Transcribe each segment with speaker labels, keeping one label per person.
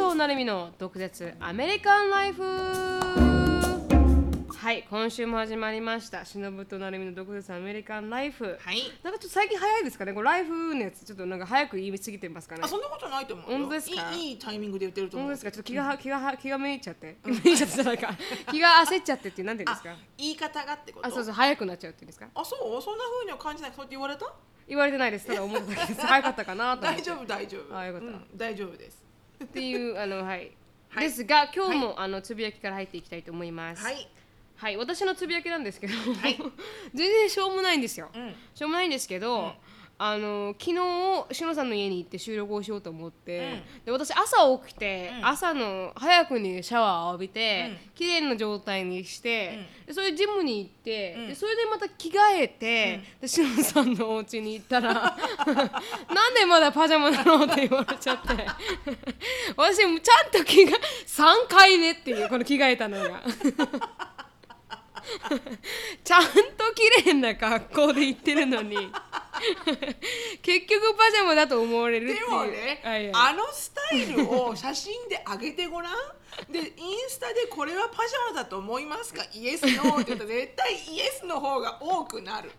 Speaker 1: となるみの毒舌。アメリカンライフ。はい今週も始まりました。しのぶとなるみの毒舌アメリカンライフ。
Speaker 2: はい。
Speaker 1: なんかちょっと最近早いですかね？これライフのやつちょっとなんか早く言い過ぎてますかね？
Speaker 2: あそんなことないと思うよ。
Speaker 1: 本当ですか？
Speaker 2: いいいいタイミングで言ってると思う。
Speaker 1: 本当ですか？ちょっと気が、気が気がめいちゃって。ちゃってじゃないか気が焦っちゃってってなんて言うんですか？
Speaker 2: あ言い方がってこと？
Speaker 1: あそうそう早くなっちゃうっていうんですか？
Speaker 2: あそうそんな風には感じない。そうやって言われた？
Speaker 1: 言われてないです。ただ思っただけです。早かったかなと思って。
Speaker 2: 大丈夫大丈夫。
Speaker 1: あよかった。
Speaker 2: うん大丈夫です
Speaker 1: っていうあのはい、
Speaker 2: はい。
Speaker 1: ですが今日も、あのつぶやきから入っていきたいと思います。
Speaker 2: はい。
Speaker 1: はい、私のつぶやきなんですけど、
Speaker 2: はい。
Speaker 1: 全然しょうもないんですよ、
Speaker 2: うん。
Speaker 1: しょうもないんですけど、あの昨日しのさんの家に行って収録をしようと思って、で私朝起きて、
Speaker 2: うん。
Speaker 1: 朝の早くにシャワーを浴びて、
Speaker 2: うん。
Speaker 1: 綺麗な状態にして、でそれでジムに行って、
Speaker 2: うん。
Speaker 1: でそれでまた着替えて、でしのさんのお家に行ったら なんでまだパジャマなのって言われちゃって。私もちゃんと着替え3回目っていうこの着替えたのが。ちゃんと綺麗な格好で行ってるのに。結局パジャマだと思われるっていう。
Speaker 2: でもね、
Speaker 1: はいはい。
Speaker 2: あのスタイルを写真で上げてごらんでインスタでこれはパジャマだと思いますか？イエスノーって言ったら絶対イエスの方が多くなる。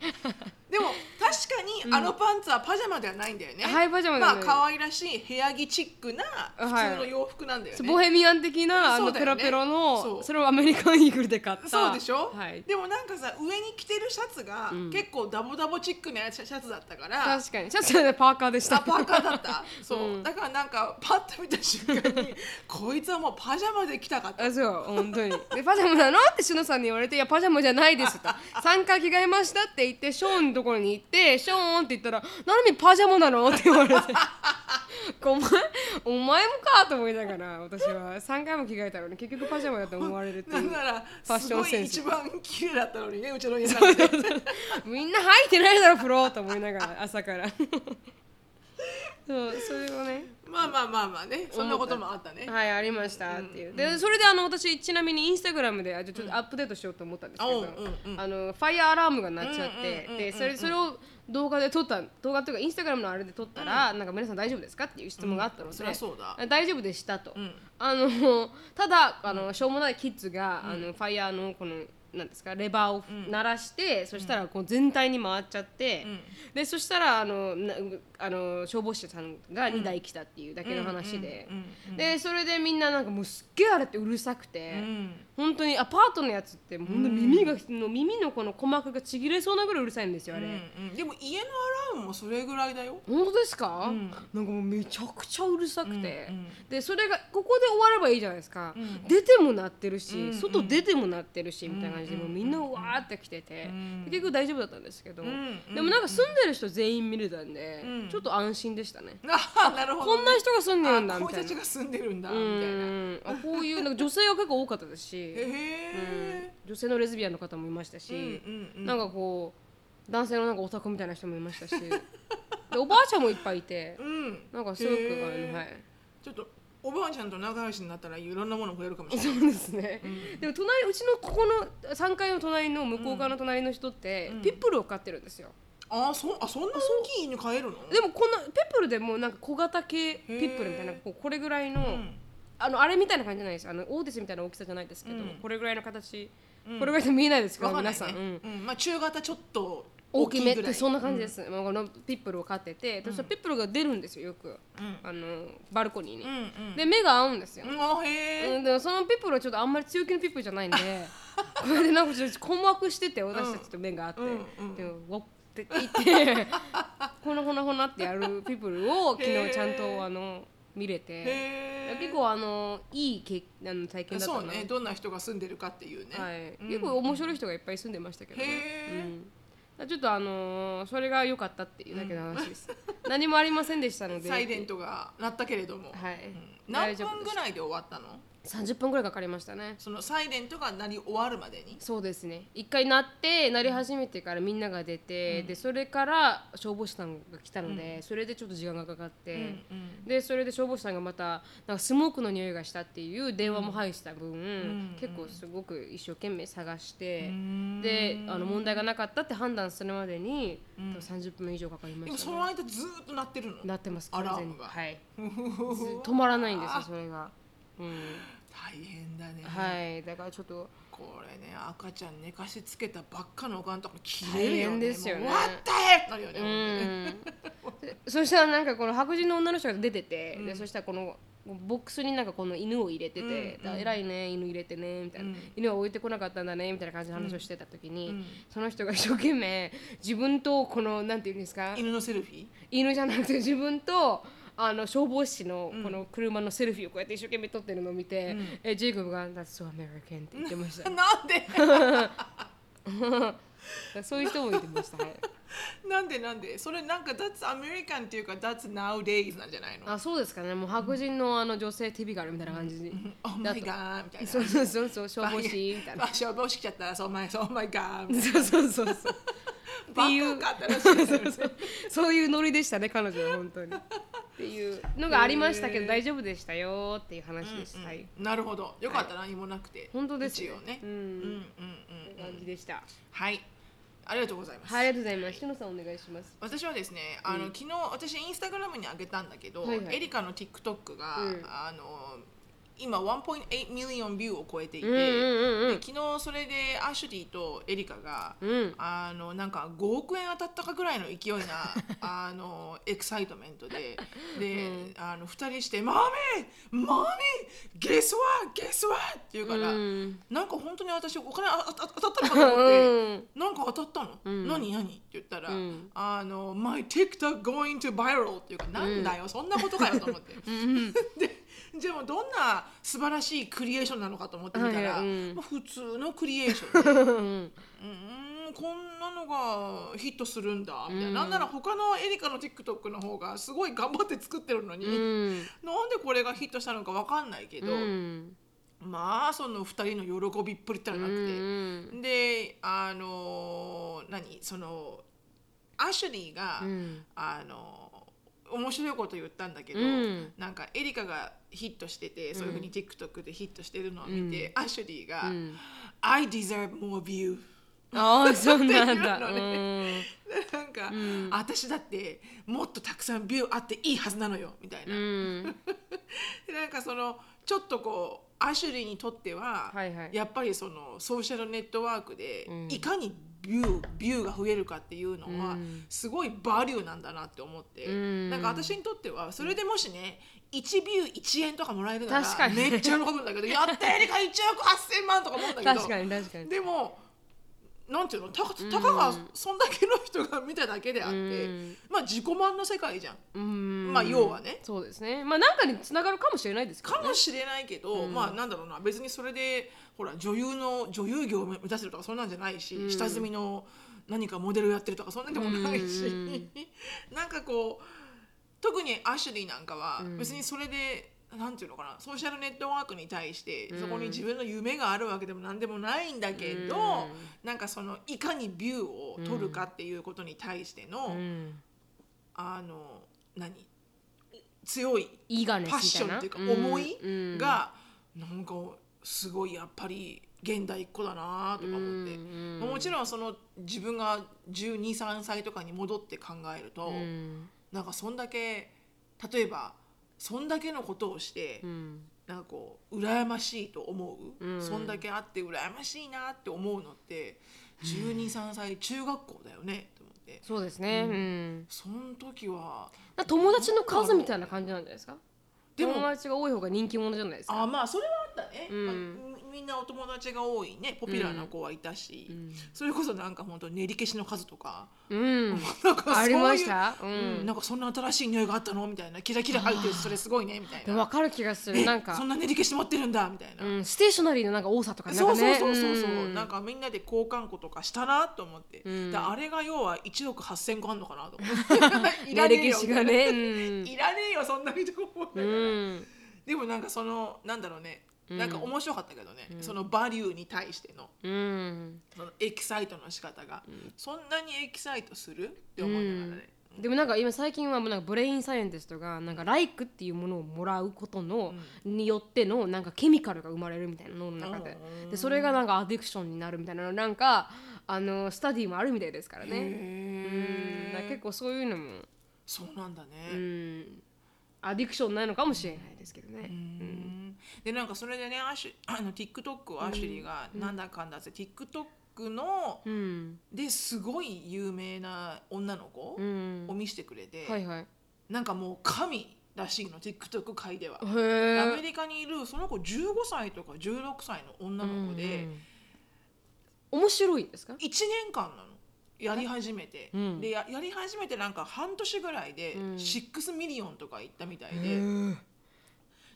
Speaker 2: でも確かにあのパンツはパジャマではないんだよね、
Speaker 1: はいパジャマ
Speaker 2: まあ可愛らしい部屋着チックな普通の洋服なんだよね、
Speaker 1: ボヘミアン的なあのペロペロの
Speaker 2: そう。
Speaker 1: それをアメリカンイーグルで買った。
Speaker 2: そうでしょ、
Speaker 1: はい、
Speaker 2: でもなんかさ上に着てるシャツが結構ダボダボチックなシャツだったから、
Speaker 1: 確かに。シャツはねパーカーでした。
Speaker 2: あパーカーだった。そう、だからなんかパッと見た瞬間に こいつはもうパジャマで来たかった。
Speaker 1: あそう本当に。でパジャマなのってしのさんに言われて「いやパジャマじゃないです」と「3回着替えました」って言ってショーンのところに行ってショーンって言ったら「なるみパジャマなの?」って言われて。お前お前もかと思いながら私は。3回も着替えたのに結局パジャマだと思われるっていうファッションセンス。
Speaker 2: い一番綺麗だったのにねうちの家なん。て
Speaker 1: みんな入ってないだろ風呂と思いながら朝からそうそれをね。
Speaker 2: まあまあまあまあね。そんなこともあったね。
Speaker 1: はいありました。っていう、でそれであの私ちなみにインスタグラムであちょっとアップデートしようと思ったんですけど、あのファイヤーアラームが鳴っちゃって、でそれそれを動画で撮った動画っていうかインスタグラムのあれで撮ったら、なんか皆さん大丈夫ですかっていう質問があったので、
Speaker 2: そりゃそうだ。
Speaker 1: あ大丈夫でしたと、
Speaker 2: ん。
Speaker 1: あのただあのしょうもないキッズが、あのファイヤーのこのなんですかレバーを鳴らして、そしたらこう全体に回っちゃって、でそしたらあのなあの消防士さんが2台来たっていうだけの話で、でそれでみんななんかもうすっげえあれってうるさくて、
Speaker 2: うん
Speaker 1: 本当にアパートのやつって耳が、の耳のこの鼓膜がちぎれそうなぐらいうるさいんですよあれ。
Speaker 2: うんうん。でも家のアラームもそれぐらいだよ。
Speaker 1: 本当ですか、
Speaker 2: ん。
Speaker 1: なんかもうめちゃくちゃうるさくて、
Speaker 2: うんうん
Speaker 1: でそれがここで終わればいいじゃないですか、出ても鳴ってるし、
Speaker 2: うん
Speaker 1: 外出ても鳴ってるし、みたいな感じでもうみんなうわーって来てて、
Speaker 2: ん
Speaker 1: 結局大丈夫だったんですけど、
Speaker 2: ん
Speaker 1: でもなんか住んでる人全員見れたんで、
Speaker 2: うん。
Speaker 1: ちょっと安心でしたね、
Speaker 2: あなるほどね、
Speaker 1: こんな人が住んでるんだ
Speaker 2: あ
Speaker 1: みたいな。
Speaker 2: こいつたちが住んでるんだ
Speaker 1: う
Speaker 2: みたいな。
Speaker 1: ん。あこういうなんか女性が結構多かったですし、
Speaker 2: へえ
Speaker 1: 女性のレズビアンの方もいましたし、
Speaker 2: うんうんうん。
Speaker 1: なんかこう男性のなんかオタクみたいな人もいましたし。でおばあちゃんもいっぱいいて
Speaker 2: うん。
Speaker 1: なんかすごく、はい。
Speaker 2: ちょっとおばあちゃんと仲良しになったらいろんなもの増えるかもしれない。
Speaker 1: そうですね、でも隣うちのここの3階の隣の向こう側の隣の人って、ピップルを飼ってるんですよ。
Speaker 2: あそあそんな大きい犬飼えるの？
Speaker 1: でもこんなピップルでもなんか小型系ピップルみたいなこうこれぐらいの、
Speaker 2: ん
Speaker 1: あのあれみたいな感じじゃないです。あのオーディスみたいな大きさじゃないですけど、
Speaker 2: うん。
Speaker 1: これぐらいの形、これぐらいで見えないですけど、
Speaker 2: わかんない
Speaker 1: 皆さん、
Speaker 2: ね
Speaker 1: うん。
Speaker 2: うん。まあ中型ちょっと
Speaker 1: 大きめっ
Speaker 2: ぐらい。
Speaker 1: てそんな感じです、まあ、このピップルを飼ってて、私はピップルが出るんですよよく、あのバルコニーに、
Speaker 2: うんうん。
Speaker 1: で目が合うんですよ、
Speaker 2: うん。あへえ。
Speaker 1: うん、でもそのピップルはちょっとあんまり強気のピップルじゃないんで これでなんかちょっと困惑してて私たちと目が合って、
Speaker 2: うんうん。
Speaker 1: でって言ってほなほなほなってやるピップルを昨日ちゃんとあの見れて。
Speaker 2: へ
Speaker 1: 結構あのいいけあの体験だったな。
Speaker 2: そうね。どんな人が住んでるかっていうね。
Speaker 1: はい。
Speaker 2: うん。
Speaker 1: 結構面白い人がいっぱい住んでましたけどね、
Speaker 2: へ
Speaker 1: うん、ちょっとあのーそれが良かったっていうだけの話です、何もありませんでしたので。
Speaker 2: サイレントが鳴ったけれども。
Speaker 1: はい、
Speaker 2: 何分ぐらいで終わったの？
Speaker 1: 30分ぐらいかかりましたね。
Speaker 2: そのサイレントが鳴り終わるまでに？
Speaker 1: そうですね。一回鳴って鳴り始めてからみんなが出て、でそれから消防士さんが来たので、それでちょっと時間がかかって、でそれで消防士さんがまたなんかスモークの匂いがしたっていう電話も入した分、結構すごく一生懸命探して、であの問題がなかったって判断するまでに、多分30分以上かかりました、ね、
Speaker 2: その間ずーっと鳴ってるの？
Speaker 1: なってます。完全に。はい。ず止まらないんですよそれが、うん、
Speaker 2: 大変だね、
Speaker 1: はい。だからちょっと。
Speaker 2: これね赤ちゃん寝かしつけたばっかのおかんとか切れるよね。
Speaker 1: ですよね。
Speaker 2: もう What the heck なるよね、
Speaker 1: そしたらなんかこの白人の女の人が出てて、でそしたらこのボックスになんかこの犬を入れてて「だ偉いね犬入れてね」みたいな、犬は置いてこなかったんだね」みたいな感じの話をしてた時に、その人が一生懸命自分とこのなんていうんですか？
Speaker 2: 犬のセルフィー？
Speaker 1: 犬じゃなくて自分とあの消防士のこの車のセルフィーをこうやって一生懸命撮ってるのを見て、えジェイコブが「That's so American」って言ってました。
Speaker 2: なんで？
Speaker 1: そういう人もいてました、はい、
Speaker 2: なんで？なんで？それなんか That's American っていうか That's nowadays なんじゃないの？
Speaker 1: あそうですかね。もう白人のあの女性 TV があるみたいな感じに
Speaker 2: Oh my god みたいな。
Speaker 1: そうそうそうそう消防士みたいな
Speaker 2: あ消防士来ちゃったら Oh my, oh my たい
Speaker 1: そうそうそうそう。
Speaker 2: な
Speaker 1: っていう。そういうノリでしたね彼女は本当にっていうのがありましたけど大丈夫でしたよっていう話です、はい。
Speaker 2: なるほど。よかった何もなくて。
Speaker 1: 本当です。よ
Speaker 2: ね。
Speaker 1: うん。
Speaker 2: うんうんうん
Speaker 1: 感じでした。
Speaker 2: はい。ありがとうございます。
Speaker 1: はいありがとうございます。しのさんお願いします。
Speaker 2: 私はですねあの、昨日私インスタグラムに上げたんだけど、エリカの TikTok が、
Speaker 1: うん。
Speaker 2: あの今1.8ミリオンビューを超えていて、
Speaker 1: うんうんうん
Speaker 2: 昨日それでアシュリーとエリカが、
Speaker 1: うん。
Speaker 2: あのなんか5億円当たったかぐらいの勢いな あのエクサイトメントで で、あの2人して「マミーマミーゲスワゲスワ!」って言うから、
Speaker 1: うん。
Speaker 2: なんか本当に私お金ああ当たったのかと思って。
Speaker 1: うん。
Speaker 2: なんか当たったの、何？何？って言ったら、
Speaker 1: ん。
Speaker 2: あの、My TikTok going to viral っていうか、なんだよ、そんなことかよと思って。で、じゃあもうどんな素晴らしいクリエーションなのかと思ってみたら、
Speaker 1: はいはいうん。
Speaker 2: まあ、普通のクリエーションで、
Speaker 1: うん。
Speaker 2: うん、こんなのがヒットするんだみたいな、なんなら他のエリカの TikTok の方がすごい頑張って作ってるのに、
Speaker 1: うん。
Speaker 2: なんでこれがヒットしたのかわかんないけど、
Speaker 1: うん。
Speaker 2: まあその2人の喜びっぷりったらなくて。
Speaker 1: うん
Speaker 2: であの何？そのアシュリーが、
Speaker 1: うん。
Speaker 2: あの面白いこと言ったんだけど、
Speaker 1: うん。
Speaker 2: なんかエリカがヒットしてて、そういうふうに TikTok でヒットしてるのを見て、アシュリーが、
Speaker 1: ん。
Speaker 2: I deserve more view.
Speaker 1: ああそうなんだ。
Speaker 2: っていうなんか、私だってもっとたくさんビューあっていいはずなのよみたいな、
Speaker 1: うん。
Speaker 2: なんかそのちょっとこうアシュリーにとっては、
Speaker 1: はいはい。
Speaker 2: やっぱりそのソーシャルネットワークで、
Speaker 1: うん。
Speaker 2: いかにビュービューが増えるかっていうのは、
Speaker 1: うん。
Speaker 2: すごいバリューなんだなって思って、
Speaker 1: うん。
Speaker 2: なんか私にとってはそれでもしね1ビュー1円とかもらえるならめっちゃ喜ぶんだけどやったエリカ1億8000万とか思うんだけど。
Speaker 1: 確かに確かに。
Speaker 2: でもなんていうの？たかたかがそんだけの人が見ただけであって、
Speaker 1: うん。
Speaker 2: まあ自己満の世界じゃん。
Speaker 1: うん。
Speaker 2: まあ要はね。
Speaker 1: そうですね。まあなんかにつながるかもしれないですけどね。
Speaker 2: かもしれないけど、まあなんだろうな。別にそれでほら女優の女優業を目指せるとかそんなんじゃないし、下積みの何かモデルやってるとかそんなんでもないし、
Speaker 1: うん。
Speaker 2: なんかこう特にアシュリーなんかは別にそれで、なんていうのかなソーシャルネットワークに対してそこに自分の夢があるわけでも何でもないんだけど、なんかそのいかにビューを取るかっていうことに対しての、
Speaker 1: うん。
Speaker 2: あの何？強いパッションっていうか思いがなんかすごいやっぱり現代っ子だなとか思って、まあもちろんその自分が1 2 3歳とかに戻って考えると、
Speaker 1: うん。
Speaker 2: なんかそんだけ例えばそんだけのことをして、
Speaker 1: うん。
Speaker 2: なんかこう羨ましいと思う、
Speaker 1: うん。
Speaker 2: そんだけあって羨ましいなって思うのって1 2 3歳中学校だよねと思って。
Speaker 1: そうですね。うん。
Speaker 2: その時は
Speaker 1: 友達の数みたいな感じなんじゃないですか？
Speaker 2: でも
Speaker 1: 友達が多い方が人気者じゃないですか？
Speaker 2: あまあそれはあったね、
Speaker 1: うん。
Speaker 2: まあみみんなお友達が多いねポピュラーな子はいたし、それこそなんか本当練り消しの数とか。
Speaker 1: うん。
Speaker 2: なんか
Speaker 1: ありました？う
Speaker 2: うん。
Speaker 1: ん
Speaker 2: なんかそんな新しい匂いがあったの？みたいなキラキラ入ってるそれすごいねみたいな。
Speaker 1: でも分かる気がする。
Speaker 2: え
Speaker 1: なんか。
Speaker 2: そんな練り消し持ってるんだみたいな、
Speaker 1: うん。ステーショナリーのなんか多さとかなん
Speaker 2: そうそうそうそうそう、
Speaker 1: ん。
Speaker 2: なんかみんなで交換庫とかしたなと思って、
Speaker 1: ん。
Speaker 2: であれが要は1億8000個あんのかなと思って。いらねえ
Speaker 1: 歴
Speaker 2: よ
Speaker 1: 史がね。うん。
Speaker 2: いらねえよそんな人思うんだけど
Speaker 1: うん。
Speaker 2: でもなんかそのなんだろうねなんか面白かったけどね、そのバリューに対しての。
Speaker 1: うん。
Speaker 2: そのエキサイトの仕方が、そんなにエキサイトするって思いながらね、
Speaker 1: でもなんか今最近はもうなんかブレインサイエンティストがなんかライクっていうものをもらうことの、によってのなんかケミカルが生まれるみたいな脳の中ででそれがなんかアディクションになるみたいななんかあのスタディもあるみたいですからね。うん。結構そういうのも、
Speaker 2: そうなんだ
Speaker 1: う
Speaker 2: ね、
Speaker 1: ん、アディクションないのかもしれないですけどね、
Speaker 2: うん。でなんかそれでねアシュあの TikTok をアシュリーがなんだかんだって、TikTok の
Speaker 1: うん。
Speaker 2: ですごい有名な女の子
Speaker 1: うん。
Speaker 2: を見せてくれて、
Speaker 1: はいはい。
Speaker 2: なんかもう神らしいの TikTok 界では。
Speaker 1: へ
Speaker 2: アメ
Speaker 1: え
Speaker 2: リカにいるその子15歳とか16歳の女の子で
Speaker 1: 面白いんですか
Speaker 2: ？1年間なのやり始めて、
Speaker 1: うん。
Speaker 2: でややり始めてなんか半年ぐらいで
Speaker 1: うん。
Speaker 2: 6 million とかいったみたい
Speaker 1: へ
Speaker 2: で、
Speaker 1: え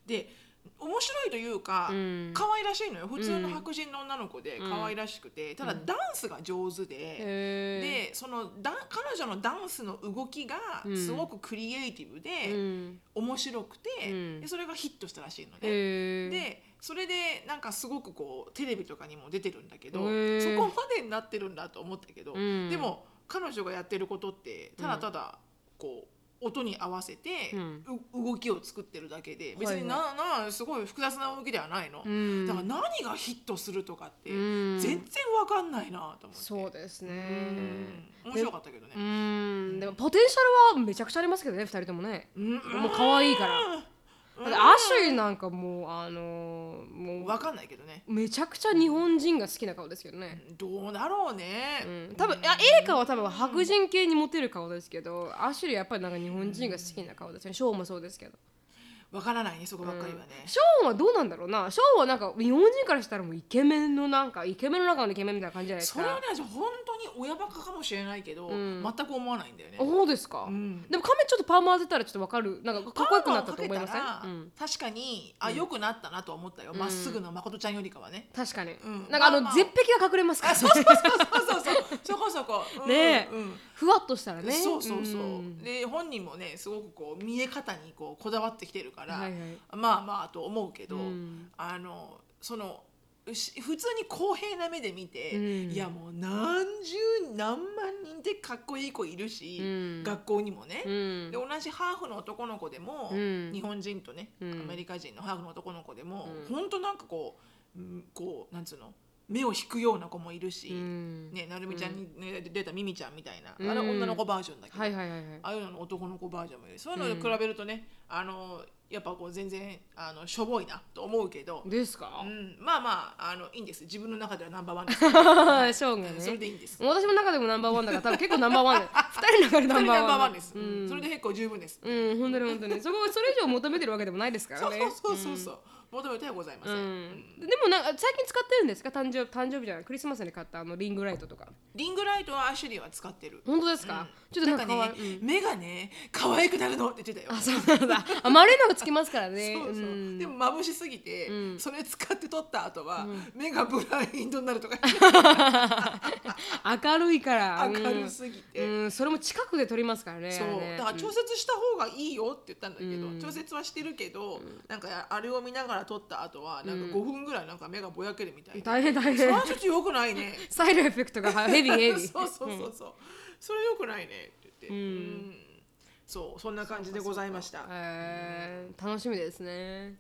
Speaker 2: で面白いというか、
Speaker 1: うん。
Speaker 2: 可愛らしいのよ。普通の白人の女の子で可愛らしくて、ただダンスが上手で。
Speaker 1: へえ
Speaker 2: でそのダン彼女のダンスの動きが
Speaker 1: うん。
Speaker 2: すごくクリエイティブで、
Speaker 1: うん。
Speaker 2: 面白くて、
Speaker 1: うん。
Speaker 2: でそれがヒットしたらしいのね。
Speaker 1: へえ
Speaker 2: でそれでなんかすごくこうテレビとかにも出てるんだけどそこまでになってるんだと思ったけど、
Speaker 1: うん。
Speaker 2: でも彼女がやってることってただただこう音に合わせて、
Speaker 1: うん。
Speaker 2: う動きを作ってるだけで別にな,、なすごい複雑な動きではないの、
Speaker 1: うん。
Speaker 2: だから何がヒットするとかって
Speaker 1: うん。
Speaker 2: 全然わかんないなと思って、
Speaker 1: そうです
Speaker 2: う
Speaker 1: ね
Speaker 2: ん。面白かったけどね。
Speaker 1: う。ん。でもポテンシャルはめちゃくちゃありますけどね2人ともね。
Speaker 2: うん。
Speaker 1: もう可愛いから。
Speaker 2: うん
Speaker 1: だってアシュリーなんかもうあのーも
Speaker 2: わかんないけどね。
Speaker 1: うめちゃくちゃ日本人が好きな顔ですけどね。
Speaker 2: どうだろうね、
Speaker 1: うん。多分いやエリカは多分白人系にモテる顔ですけどアシュリーはやっぱりなんか日本人が好きな顔ですよね。ショーンもそうですけど
Speaker 2: わからないねそこばっかりはね、
Speaker 1: ショーンはどうなんだろうな。ショーンはなんか日本人からしたらもうイケメンのなんかイケメンの中のイケメンみたいな感じじゃないですか。
Speaker 2: それはね本当に親バカかもしれないけど、
Speaker 1: ん。
Speaker 2: 全く思わないんだよね。
Speaker 1: そうですか、
Speaker 2: ん。
Speaker 1: でも髪ちょっとパーマ当てたらちょっとわかる。なんかかっこよくなったと思いません、
Speaker 2: 確かにあ良くなったなと思ったよ。ま、っすぐの誠ちゃんよりかはね。
Speaker 1: 確かに、
Speaker 2: ん。
Speaker 1: なんかあの、
Speaker 2: まあまあ
Speaker 1: 絶壁が隠れますから
Speaker 2: あそうそうそうそうそう。そうそこ。そこ。うん
Speaker 1: ねえ
Speaker 2: うん
Speaker 1: ふわっとしたらね。
Speaker 2: そうそうそう、
Speaker 1: ん。
Speaker 2: で本人もねすごくこう見え方にこうこだわってきてるから、
Speaker 1: はいはい。
Speaker 2: まあまあと思うけど、
Speaker 1: うん。
Speaker 2: あのそのし普通に公平な目で見て、
Speaker 1: うん。
Speaker 2: いやもう何十何万人でかっこいい子いるし、
Speaker 1: うん。
Speaker 2: 学校にもね、
Speaker 1: うん。
Speaker 2: で同じハーフの男の子でも、
Speaker 1: うん。
Speaker 2: 日本人とね、
Speaker 1: うん。
Speaker 2: アメリカ人のハーフの男の子でも、
Speaker 1: うん。
Speaker 2: ほんとなんかこううんこうなんつうの？目を引くような子もいるし、
Speaker 1: うん。
Speaker 2: ね、なるみちゃんに、ね出たミミちゃんみたいな、
Speaker 1: うん。
Speaker 2: あれ女の子バージョンだけど、
Speaker 1: はいはいはいはい。
Speaker 2: ああいうのの男の子バージョンもいる。そういうのと比べるとね、あのやっぱこう全然あのしょぼいなと思うけど、
Speaker 1: ですか、
Speaker 2: うん、まあまああのいいんです。自分の中ではナンバーワンです。
Speaker 1: ショーンが
Speaker 2: それ
Speaker 1: ね
Speaker 2: でいいんです。
Speaker 1: 私の中でもナンバーワンだから多分結構ナンバーワン。で二人の中でナ
Speaker 2: ン
Speaker 1: ンバーワン
Speaker 2: です、
Speaker 1: うん。
Speaker 2: それで結構十分です、
Speaker 1: うん本当に本当に。そこそれ以上求めてるわけでもないですから
Speaker 2: そう
Speaker 1: ね
Speaker 2: そうそうそう、求めてはございません、
Speaker 1: うん。でもなんか最近使ってるんですか？誕生誕生日じゃないクリスマスに買ったあのリングライトとか。
Speaker 2: リングライトはアシュリーは使ってる。
Speaker 1: 本当ですか、ちょっとなんか可愛
Speaker 2: なん。目がね可愛くなるのって言ってたよ。
Speaker 1: あそうなんだ。あ丸いのがつきますからね。
Speaker 2: そうそう、
Speaker 1: ん。
Speaker 2: でも眩しすぎて、
Speaker 1: うん。
Speaker 2: それ使って撮った後は、目がブラインドになるとか。
Speaker 1: 明るいから。
Speaker 2: 明るすぎて、
Speaker 1: うん、うんそれも近くで撮りますからね
Speaker 2: そう。だから調節した方がいいよって言ったんだけど、
Speaker 1: うん。
Speaker 2: 調節はしてるけど、なんかあれを見ながら撮った後はなんか5分ぐらいなんか目がぼやけるみたいで、
Speaker 1: 大変大変。
Speaker 2: それはちょっと良くないね。
Speaker 1: サイドエフェクトが ヘビーヘビー。
Speaker 2: そうそうそうそう、それ良くないねって言って、
Speaker 1: うん。
Speaker 2: うん。そうそんな感じでございました。
Speaker 1: えー。楽しみですね。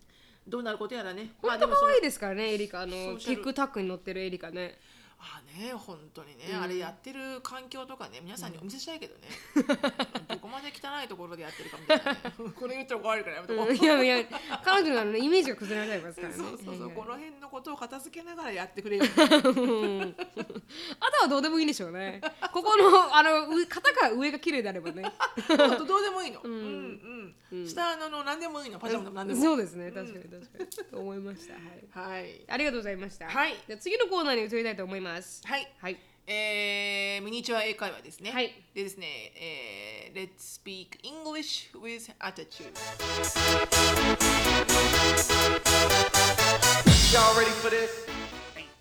Speaker 2: どうなることやらね。
Speaker 1: 本当可愛いですからねエリカ。あの
Speaker 2: ソーシャル。
Speaker 1: TikTok に載ってるエリカね。
Speaker 2: あね本当にね、
Speaker 1: うん。
Speaker 2: あれやってる環境とかね皆さんにお見せしたいけどね、どこまで汚いところでやってるかみたいなね。これ言ったら怒られるからやめとこう、
Speaker 1: うんいやいや彼女のあのイメージが崩れないますからね。
Speaker 2: そうそうそう、この辺のことを片付けながらやってくれよ。
Speaker 1: あとはどうでもいいんでしょうね。ここのあのう肩が上が綺麗であればね。
Speaker 2: あとどうでもいいの、うんうん。下のの何でもいいの。パジャマでも何でも。
Speaker 1: そうですね。確かに確かに。と思いました。はい。
Speaker 2: はい。
Speaker 1: ありがとうございました。
Speaker 2: はい。
Speaker 1: じゃあ次のコーナーに移りたいと思います
Speaker 2: はい
Speaker 1: はい
Speaker 2: えー、ミニチュア英会話ですね。
Speaker 1: はい
Speaker 2: でですね、えー、Let's speak English with attitude。
Speaker 3: Y'all ready for this?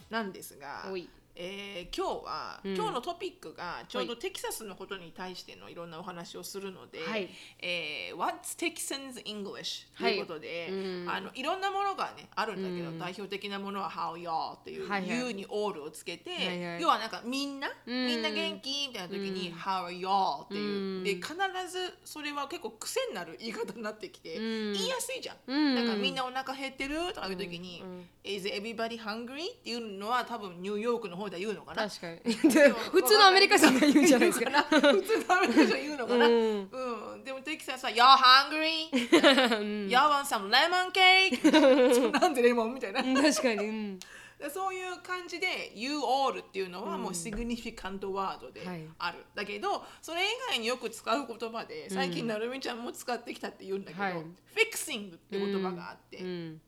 Speaker 2: なんですが
Speaker 1: おい、
Speaker 2: えー今日は、今日のトピックがちょうどテキサスのことに対してのいろんなお話をするので、
Speaker 1: はい。
Speaker 2: えー What's Texans English? ということで、
Speaker 1: うん。
Speaker 2: あのいろんなものがねあるんだけど、
Speaker 1: うん。
Speaker 2: 代表的なものは How y'all っていう、
Speaker 1: はいはい。
Speaker 2: You に all をつけて、
Speaker 1: はいはい。
Speaker 2: 要はなんかみんな、
Speaker 1: うん。
Speaker 2: みんな元気みたいな時に、
Speaker 1: うん。
Speaker 2: How are y'all っていう、
Speaker 1: うん。
Speaker 2: で必ずそれは結構癖になる言い方になってきて、
Speaker 1: うん。
Speaker 2: 言いやすいじゃん。
Speaker 1: うん。
Speaker 2: なんかみんなお腹減ってるとかいう時に、
Speaker 1: うん。うん。
Speaker 2: Is everybody hungry? っていうのは多分ニューヨークの方では言うのかな？
Speaker 1: 確かにで普通のアメリカ人が言うんじゃないですか？
Speaker 2: 普通のアメリカ人は言うのかな？
Speaker 1: う
Speaker 2: うんん。でもテキサスは You're hungry? Y'all want some lemon cake? そ うなんでレモンみたいな。
Speaker 1: うん確かに、うん
Speaker 2: でそういう感じで You all っていうのはもうシグニフィカントワードで
Speaker 1: はい
Speaker 2: ある、だけどそれ以外によく使う言葉で最近なるみちゃんも使ってきたって言うんだけど、
Speaker 1: はい
Speaker 2: フィクシングって言葉があって、
Speaker 1: うん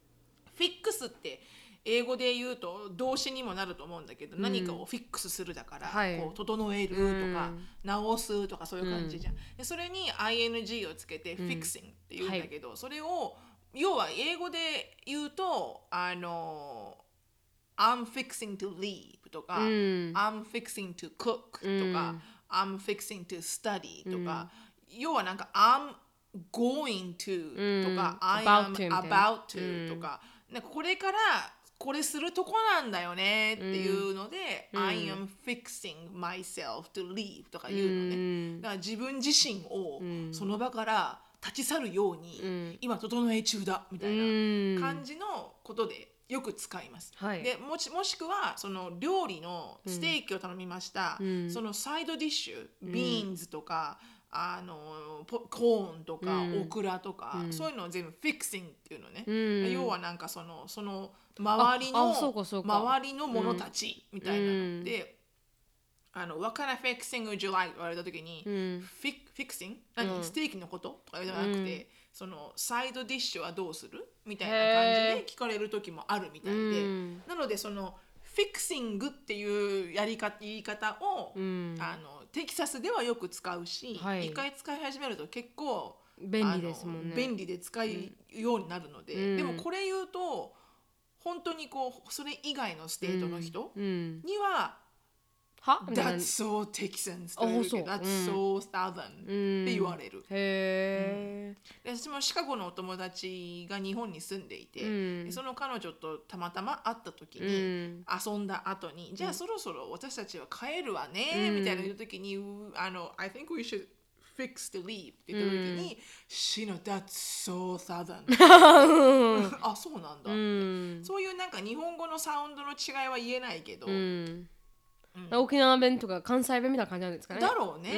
Speaker 2: フィックスって英語で言うと動詞にもなると思うんだけど、何かをフィックスするだから、
Speaker 1: はい。
Speaker 2: こう整えるとか、
Speaker 1: うん。
Speaker 2: 直すとかそういう感じじゃん。でそれに ing をつけてフィクシングって言うんだけど、それを要は英語で言うとあの I'm fixing to leave とか、
Speaker 1: うん。
Speaker 2: I'm fixing to cook とか、I'm fixing to study とか、要はなんか I'm going to とか、
Speaker 1: うん。
Speaker 2: I am about to とか、なんかこれからこれするとこなんだよねっていうので、I am fixing myself to leave とか言うのね、
Speaker 1: うん。
Speaker 2: だから自分自身をその場から立ち去るように、
Speaker 1: ん。
Speaker 2: 今整え中だみたい
Speaker 1: うん。
Speaker 2: な感じのことでよく使います。
Speaker 1: はい。
Speaker 2: でもしもしくはその料理のステーキを頼みました、
Speaker 1: ん。
Speaker 2: そのサイドディッシュビーンズとか、あのポコーンとか、
Speaker 1: うん。
Speaker 2: オクラとか、そういうのを全部フィクシングっていうのね、
Speaker 1: うん。
Speaker 2: 要はなんかそのその周りの周りの者たちみたいなので、あの What kind of fixing would you like? 言われた時に、
Speaker 1: ん。
Speaker 2: フィフィクシン？グ何、ステーキのこととかじゃなくて、そのサイドディッシュはどうするみたいな感じで聞かれる時もあるみたいで、
Speaker 1: うん。
Speaker 2: なのでそのフィクシングっていうやり方言い方を、
Speaker 1: ん。
Speaker 2: あのテキサスではよく使うし、
Speaker 1: はい。
Speaker 2: 一回使い始めると結構
Speaker 1: 便利ですもんね。
Speaker 2: 便利で使いようになるので、
Speaker 1: うん。
Speaker 2: でもこれ言うと本当にこうそれ以外の state の人
Speaker 1: うん。
Speaker 2: には、
Speaker 1: は？みたいな。
Speaker 2: That's so Texans と言うけど
Speaker 1: あ
Speaker 2: That's so Southern って言われる。
Speaker 1: へえ、
Speaker 2: で私もシカゴのお友達が日本に住んでいて、
Speaker 1: うん。
Speaker 2: でその彼女とたまたま会った時
Speaker 1: う
Speaker 2: に、
Speaker 1: ん。
Speaker 2: 遊んだ後に、じゃあそろそろ私たちは帰るわね、みたいな言う時にあの I think we should fix the leave って言った時に、She know that's so southern あそうなんだ、
Speaker 1: うん。
Speaker 2: そういうなんか日本語のサウンドの違いは言えないけど、
Speaker 1: うん。沖縄弁とか関西弁みたいな感じなんですかね。
Speaker 2: だろうね、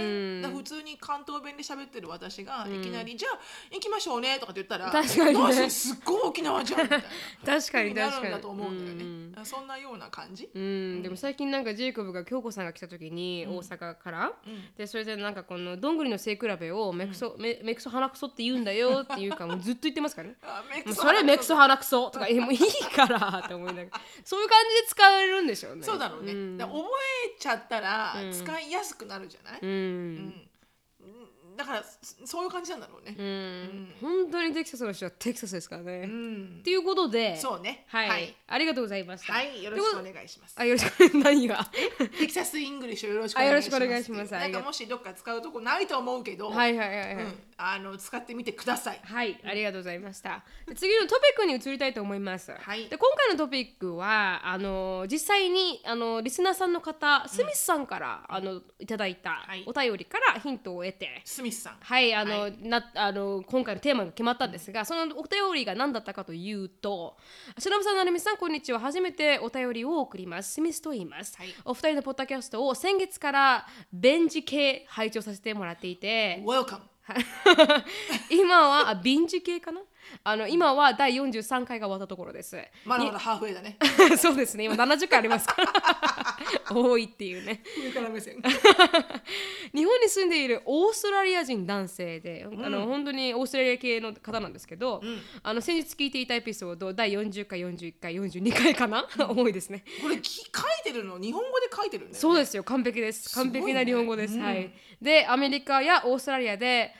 Speaker 1: うん。
Speaker 2: 普通に関東弁で喋ってる私がいきなり、じゃあ行きましょうねとかって言ったら
Speaker 1: 確かにね。
Speaker 2: すっごい沖縄じゃんみたいな。
Speaker 1: 確かに
Speaker 2: な
Speaker 1: 確かに
Speaker 2: るんだと思うんだよね、
Speaker 1: うん。
Speaker 2: そんなような感じ、
Speaker 1: うん、でも最近なんかジェイコブが京子さんが来た時に大阪から、でそれでなんかこのどんぐりの背比べをメクソ、メメクソ鼻くそって言うんだよっていうかもうずっと言ってますからね。そ。れメクソ鼻くそとかえもういいからって思いながら。そういう感じで使えるんでしょうね。
Speaker 2: そうだろうね、覚えちゃったら使いやすくなるじゃない、
Speaker 1: うん、
Speaker 2: うん。だからそそういう感じなんだろうね。
Speaker 1: うん。本当にテキサスの人はテキサスですからね、
Speaker 2: うん、
Speaker 1: っていうことで
Speaker 2: そうね。
Speaker 1: はい、
Speaker 2: はい。
Speaker 1: ありがとうございました。
Speaker 2: はい。よろしくお願いします。
Speaker 1: あよろしく何が？
Speaker 2: テキサス English よろしくお願いします。
Speaker 1: あよろしくお願いします。
Speaker 2: なんかもしどっか使うとこないと思うけど、
Speaker 1: はいはいはいはい、
Speaker 2: うん、あの使ってみてください。
Speaker 1: はい、ありがとうございました。で次のトピックに移りたいと思います。
Speaker 2: はい。
Speaker 1: で今回のトピックはあの実際にあのリスナーさんの方、スミスさんからあのいただいた
Speaker 2: はい。
Speaker 1: お便りからヒントを得て。
Speaker 2: スミスさん。
Speaker 1: はいあの、
Speaker 2: はい。
Speaker 1: なあの今回のテーマが決まったんですがそのお便りが何だったかというとしのぶさんなるみさんこんにちは。初めてお便りを送ります。スミスと言います、
Speaker 2: はい。
Speaker 1: お二人のポッドキャストを先月からベンジ系拝聴させてもらっていて
Speaker 2: Welcome
Speaker 1: 今はあビンジ系かな？あの今は第43回が終わったところです。
Speaker 2: まだまだハーフウェイだね。
Speaker 1: そうですね。今70回ありますから。多いっていうね。
Speaker 2: 上から目線。
Speaker 1: 日本に住んでいるオーストラリア人男性で、あの本当にオーストラリア系の方なんですけど、あの先日聞いていたエピソード第40回41回42回かな、多いですね。
Speaker 2: これき書いてるの？日本語で書いてるんだよね。
Speaker 1: そうですよ。完璧です。完璧な日本語です、
Speaker 2: うん
Speaker 1: はいでアメリカやオーストラリアで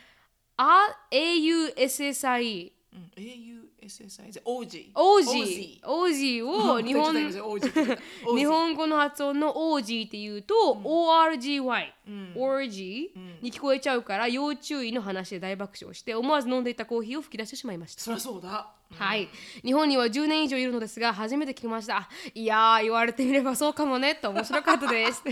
Speaker 2: ージ
Speaker 1: ーを 日本 日本語の発音のオージーっていうと、ORGY、ORG に聞こえちゃうから要注意の話で大爆笑して思わず飲んでいたコーヒーを吹き出してしまいました。
Speaker 2: そりゃそうだ。
Speaker 1: はい、日本には10年以上いるのですが初めて聞きました。いやー言われてみればそうかもねと面白かったです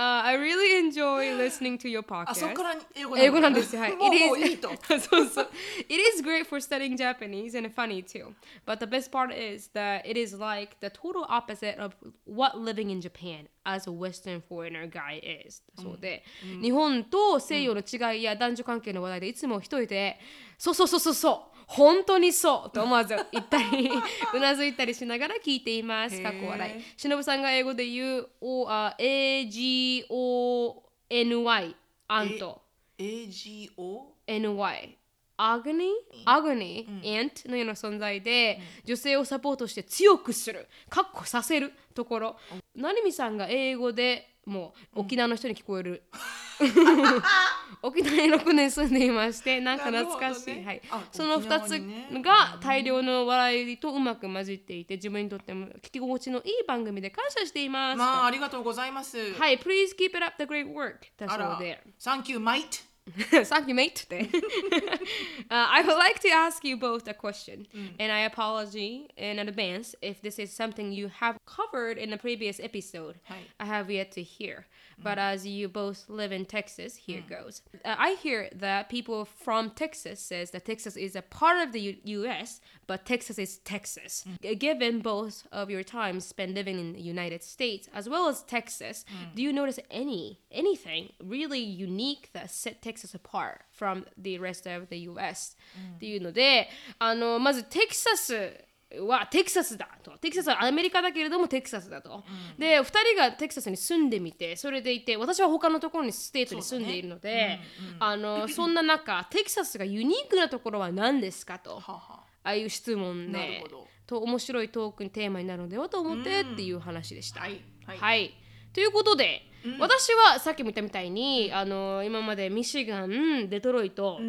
Speaker 1: Uh, I really enjoy listening to your
Speaker 2: あそこ
Speaker 1: podcast.
Speaker 2: から英語
Speaker 1: 英語なんですよ。はい。
Speaker 2: もう
Speaker 1: It is-
Speaker 2: もういいと
Speaker 1: そうそう。It is great for studying Japanese and funny too. But the best part is that it is like the total opposite of what living in Japan as a Western foreigner guy is. そうで、日本と西洋の違いや男女関係の話題でいつも一人で、そうそうそうそうそう。 本当にそうと思わず言ったりうなずいたりしながら聞いています。
Speaker 2: へー。
Speaker 1: 過去笑い。しのぶさんが英語で言う AGONY アント。
Speaker 2: AGO
Speaker 1: NY アグニーアグニー、アントのような存在で、女性をサポートして強くする、かっこさせるところ。なにみさんが英語でもう沖縄の人に聞こえる。沖縄に6年住んでいまして、なんか懐かしい。
Speaker 2: ね
Speaker 1: はい
Speaker 2: あ、
Speaker 1: その2
Speaker 2: 沖縄
Speaker 1: つが大量の笑いとうまく混じっていて、自分にとっても聞き心地のいい番組で感謝しています。
Speaker 2: まあありがとうございます
Speaker 1: はい、please keep it up the great work だそうで。
Speaker 2: Thank you mate
Speaker 1: Thank you, mate. Today. uh, I would like to ask you both a question, and I apologize in advance if this is something you have covered in a previous episode.
Speaker 2: Hi.
Speaker 1: I have yet to hear. But as you both live in Texas, here goes. Uh, I hear that people from Texas says that Texas is a part of the U- U.S., but Texas is Texas. G- Given both of your time spent living in the United States as well as Texas, do you notice any anything really unique that set Texas apart from the rest of the U.S.、っていうので、あのまずテキサス はテキサスだと。テキサスはアメリカだけれどもテキサスだと、で2人がテキサスに住んでみてそれでいて私は他のところに state に住んでいるのであのそんな中テキサスがユニークなところは何ですかと。ああいう質問でと面白いトークにテーマになるのではと思ってっていう話でした。
Speaker 2: はいはい。
Speaker 1: はい。ということで、私はさっきも言ったみたいにあの今までミシガンデトロイト、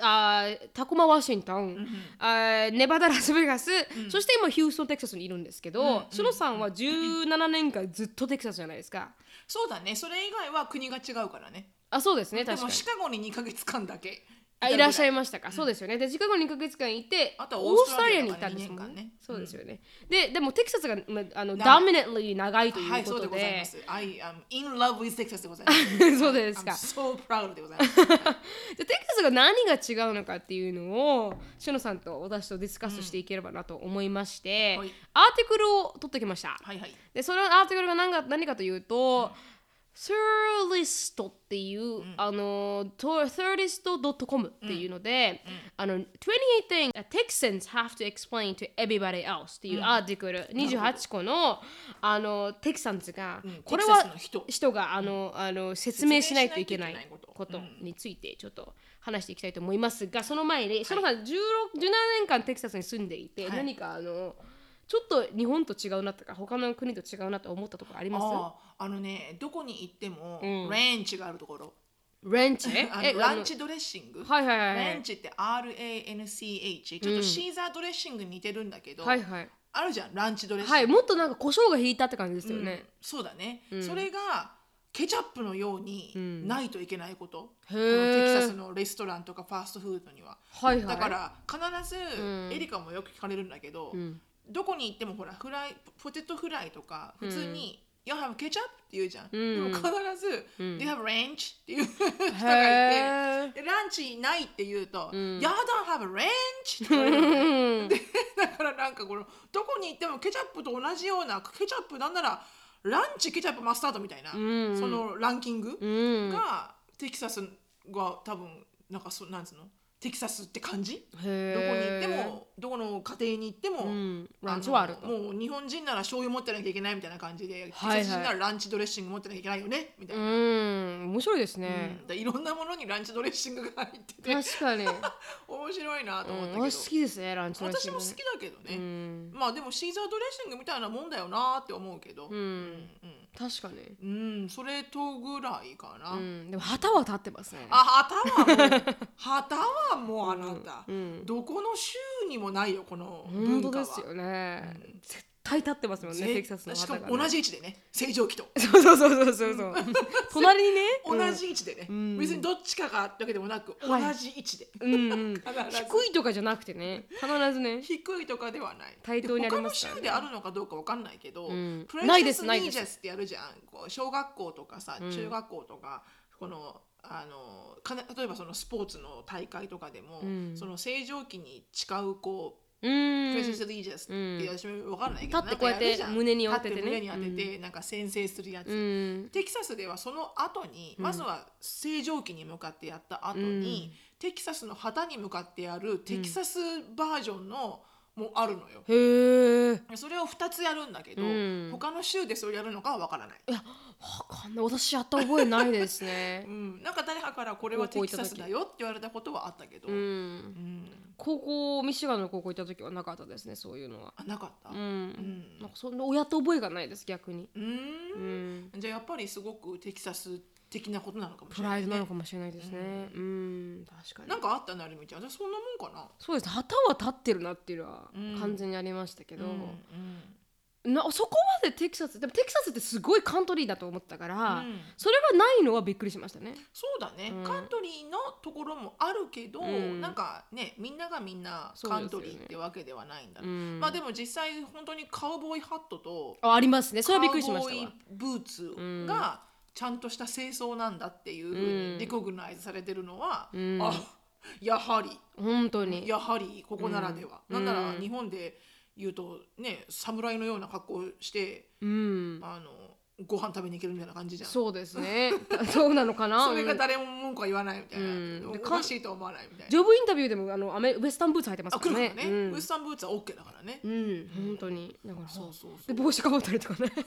Speaker 1: あータコマワシントン、あーネバダラスベガス、そして今ヒューストンテキサスにいるんですけど、シノさんは17年間ずっとテキサスじゃないですか。
Speaker 2: そうだね。それ以外は国が違うからね。
Speaker 1: あそうですね
Speaker 2: で
Speaker 1: 確かに。
Speaker 2: もシカゴに2ヶ月間だけ
Speaker 1: あいらっしゃい
Speaker 2: ま
Speaker 1: ましたか、そうですよね。でシカゴに2ヶ月間いて
Speaker 2: あとは
Speaker 1: オーストラリアに行ったんですもん
Speaker 2: ね。
Speaker 1: そうですよね、ででもテキサスがまあの
Speaker 2: な
Speaker 1: ダミネッリー長いとい
Speaker 2: はいうそうで
Speaker 1: ことで,、
Speaker 2: ございます。I am in love with Texas でございます。
Speaker 1: そうですか。
Speaker 2: I'm so proud でございます。
Speaker 1: でテキサスが何が違うのかっていうのをシノさんと私とディスカスしていければなと思いまして、
Speaker 2: はい。
Speaker 1: アーティクルを取ってきました、
Speaker 2: はいはい。
Speaker 1: でそのアーティクルが何か何かというと、スーリストっていう、あの、と thirdist.com っていうので、あの、28 things Texans have to explain to everybody else っていうアーティクル、28個の、あの、テキサンズが、これは
Speaker 2: の人。
Speaker 1: 人があのあの説明しないといけない
Speaker 2: こと。
Speaker 1: についてちょっと話していきたいと思いますが、その前に、そのさん16 17年間テキサスに住んでいて、
Speaker 2: はい。
Speaker 1: 何かあのちょっと日本と違うなとか他の国と違うなと思ったところあります？
Speaker 2: あああのねどこに行っても
Speaker 1: ん。
Speaker 2: レンチがあるところ。
Speaker 1: レンチ？
Speaker 2: ランチドレッシング？
Speaker 1: はいはいはいはい。
Speaker 2: レンチって RANCH ちょっとシーザードレッシングに似てるんだけど、
Speaker 1: はいはい。
Speaker 2: あるじゃんランチドレッシング、
Speaker 1: はいもっとなんか胡椒が引いたって感じですよね、
Speaker 2: そうだね、それがケチャップのようにないといけないこと、
Speaker 1: へ
Speaker 2: この
Speaker 1: ー
Speaker 2: テキサスのレストランとかファーストフードには、
Speaker 1: はいはい。
Speaker 2: だから必ず、エリカもよく聞かれるんだけど、どこに行ってもほらフライポテトフライとか普通に、You have ketchup? って言うじゃん、でも必ず、They have ranch? っていう人がいてランチないって言うと、I don't have ranch? って言わ だからなんかこのどこに行ってもケチャップと同じようなケチャップなんならランチケチャップマスタードみたいな、そのランキングが、テキサスが多分なんかそなんつうの？テキサスって感じ？どこに行ってもどこの家庭に行っても、
Speaker 1: ん。
Speaker 2: あの
Speaker 1: ランチはあると。
Speaker 2: もう日本人なら醤油持ってなきゃいけないみたいな感じで、
Speaker 1: はいはい。
Speaker 2: テキサス人ならランチドレッシング持ってなきゃいけないよねみたいうな、
Speaker 1: ん。面白いですね、
Speaker 2: でいろんなものにランチドレッシングが入ってて。
Speaker 1: 確かに、
Speaker 2: 面白いなと思ったけど、
Speaker 1: うん、私好きですねランチドレッシングね。
Speaker 2: 私も好きだけどね、まあでもシーザードレッシングみたいなもんだよなって思うけど、
Speaker 1: うん、確かに、
Speaker 2: うんそれとぐらいかな、
Speaker 1: うん、でも旗は立ってますね。
Speaker 2: あ旗はもう旗はもうあなた、
Speaker 1: うん
Speaker 2: どこの州区にもないよこの
Speaker 1: 本
Speaker 2: 文化は。
Speaker 1: 当ですよね、絶対立ってますもんね
Speaker 2: ぜ
Speaker 1: テキサスの
Speaker 2: しかも同じ位置でね正常期と。
Speaker 1: そうそうそうそうそう。そう隣にね
Speaker 2: 同じ位置でね、
Speaker 1: ん。
Speaker 2: 別にどっちかがってわけでもなく、
Speaker 1: はい。
Speaker 2: 同じ位置で。
Speaker 1: うん、うん。低いとかじゃなくてね。必ずね。
Speaker 2: 低いとかではない。
Speaker 1: 対等にありますね。
Speaker 2: で他の州であるのかどうかわかんないけど、
Speaker 1: ん。
Speaker 2: プレシャス・
Speaker 1: すないです。
Speaker 2: リージャスってやるじゃん。こう小学校とかさ、
Speaker 1: うん。
Speaker 2: 中学校とかこのあのかな例えばそのスポーツの大会とかでも、
Speaker 1: うん。
Speaker 2: その正常期に誓うこうプレシャス・リージャスって私もわかんないけど、
Speaker 1: 立ってこうやって胸に当ててね。
Speaker 2: 立って胸に当てて、なんか宣誓するやつ、
Speaker 1: うん。
Speaker 2: テキサスではその後に、まずは正常期に向かってやった後に、テキサスの旗に向かってやるテキサスバージョンのもあるのよ。
Speaker 1: へえ
Speaker 2: それを2つやるんだけど、
Speaker 1: うん。
Speaker 2: 他の州でそれやるのかはわからない。
Speaker 1: わかんない。私やった覚えないですね。
Speaker 2: うん、なんか誰かからこれはテキサスだよって言われたことはあったけど、
Speaker 1: う
Speaker 2: うん。
Speaker 1: ん高校ミシガンの高校行った時はなかったですねそういうのは。
Speaker 2: あなかった？
Speaker 1: う
Speaker 2: うん。
Speaker 1: んなんかそんな親と覚えがないです逆に。
Speaker 2: う
Speaker 1: うん。ん。
Speaker 2: じゃあやっぱりすごくテキサス的なことなのかもし
Speaker 1: プ
Speaker 2: れない、ね。
Speaker 1: ライドなのかもしれないですね。うん。確かに。
Speaker 2: なんかあったなるみちゃん。じゃあそんなもんかな。
Speaker 1: そうです。旗は立ってるなっていうのは
Speaker 2: うん。
Speaker 1: 完全にありましたけど、
Speaker 2: うんうん。
Speaker 1: なそこまでテキサスでもテキサスってすごいカントリーだと思ったから、
Speaker 2: うん。
Speaker 1: それがないのはびっくりしましたね。
Speaker 2: そうだね、
Speaker 1: うん。
Speaker 2: カントリーのところもあるけど、
Speaker 1: うん。
Speaker 2: なんかねみんながみんなカントリーってわけではないんだ、
Speaker 1: う。ん。
Speaker 2: まあでも実際本当にカウボーイハットと
Speaker 1: あありますね。それはびっくりしました
Speaker 2: カウボーイ
Speaker 1: わ
Speaker 2: ブーツがちゃんとした清掃なんだっていうふう
Speaker 1: うん。
Speaker 2: にリコグナイズされてるのは、
Speaker 1: うん。
Speaker 2: あやはり。
Speaker 1: 本当に。
Speaker 2: やはりここならでは、
Speaker 1: うん。
Speaker 2: なんなら
Speaker 1: うん。
Speaker 2: 日本で言うとね侍のような格好をして
Speaker 1: うん。
Speaker 2: あのご飯食べに行けるみたいな感じじゃん。
Speaker 1: そうですね。そうなのかな？
Speaker 2: それが
Speaker 1: うん。
Speaker 2: 誰も文句は言わないみたいな、
Speaker 1: うん。で
Speaker 2: おかしいと思わないみたいな。
Speaker 1: ジョブインタビューでもあのアメウエスタンブーツ履いてますからね。
Speaker 2: ね、
Speaker 1: うん。
Speaker 2: ウエスタンブーツは OK だからね、
Speaker 1: うん、本当に。だから
Speaker 2: そうそうそう。
Speaker 1: で帽子かぶったりとかね。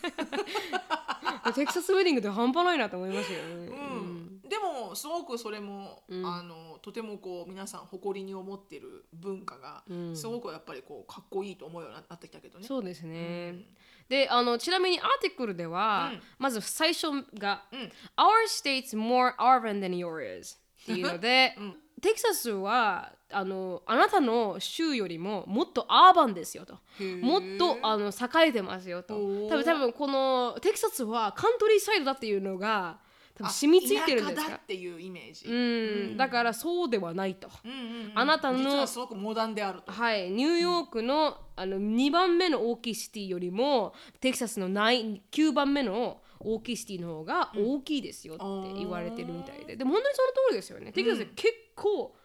Speaker 1: テキサスウェディングって半端ないなと思いましたよね、
Speaker 2: うん、でもすごくそれも、
Speaker 1: うん。
Speaker 2: あのとてもこう皆さん誇りに思ってる文化が、
Speaker 1: うん。
Speaker 2: すごくやっぱりこうかっこいいと思うようになってきたけどね。
Speaker 1: そうですね、
Speaker 2: うん
Speaker 1: であのちなみにアーティクルでは、
Speaker 2: うん。
Speaker 1: まず最初が、
Speaker 2: うん。
Speaker 1: Our state's more urban than yours っていうので、
Speaker 2: うん。
Speaker 1: テキサスはあのあなたの州よりももっとアーバンですよと。もっとあの栄えてますよと。多分多分このテキサスはカントリーサイドだっていうのが多分染みついてるんですか？
Speaker 2: っていうイメージ。
Speaker 1: うん、だからそうではないと。
Speaker 2: うんうんうん。
Speaker 1: あなたの
Speaker 2: 実はすごくモダンであると。
Speaker 1: はい、ニューヨークの,、あの2番目の大きいシティよりもテキサスの9 9番目の大きいシティの方が大きいですよって言われてるみたいで、でも本当にその通りですよね。テキサス結構、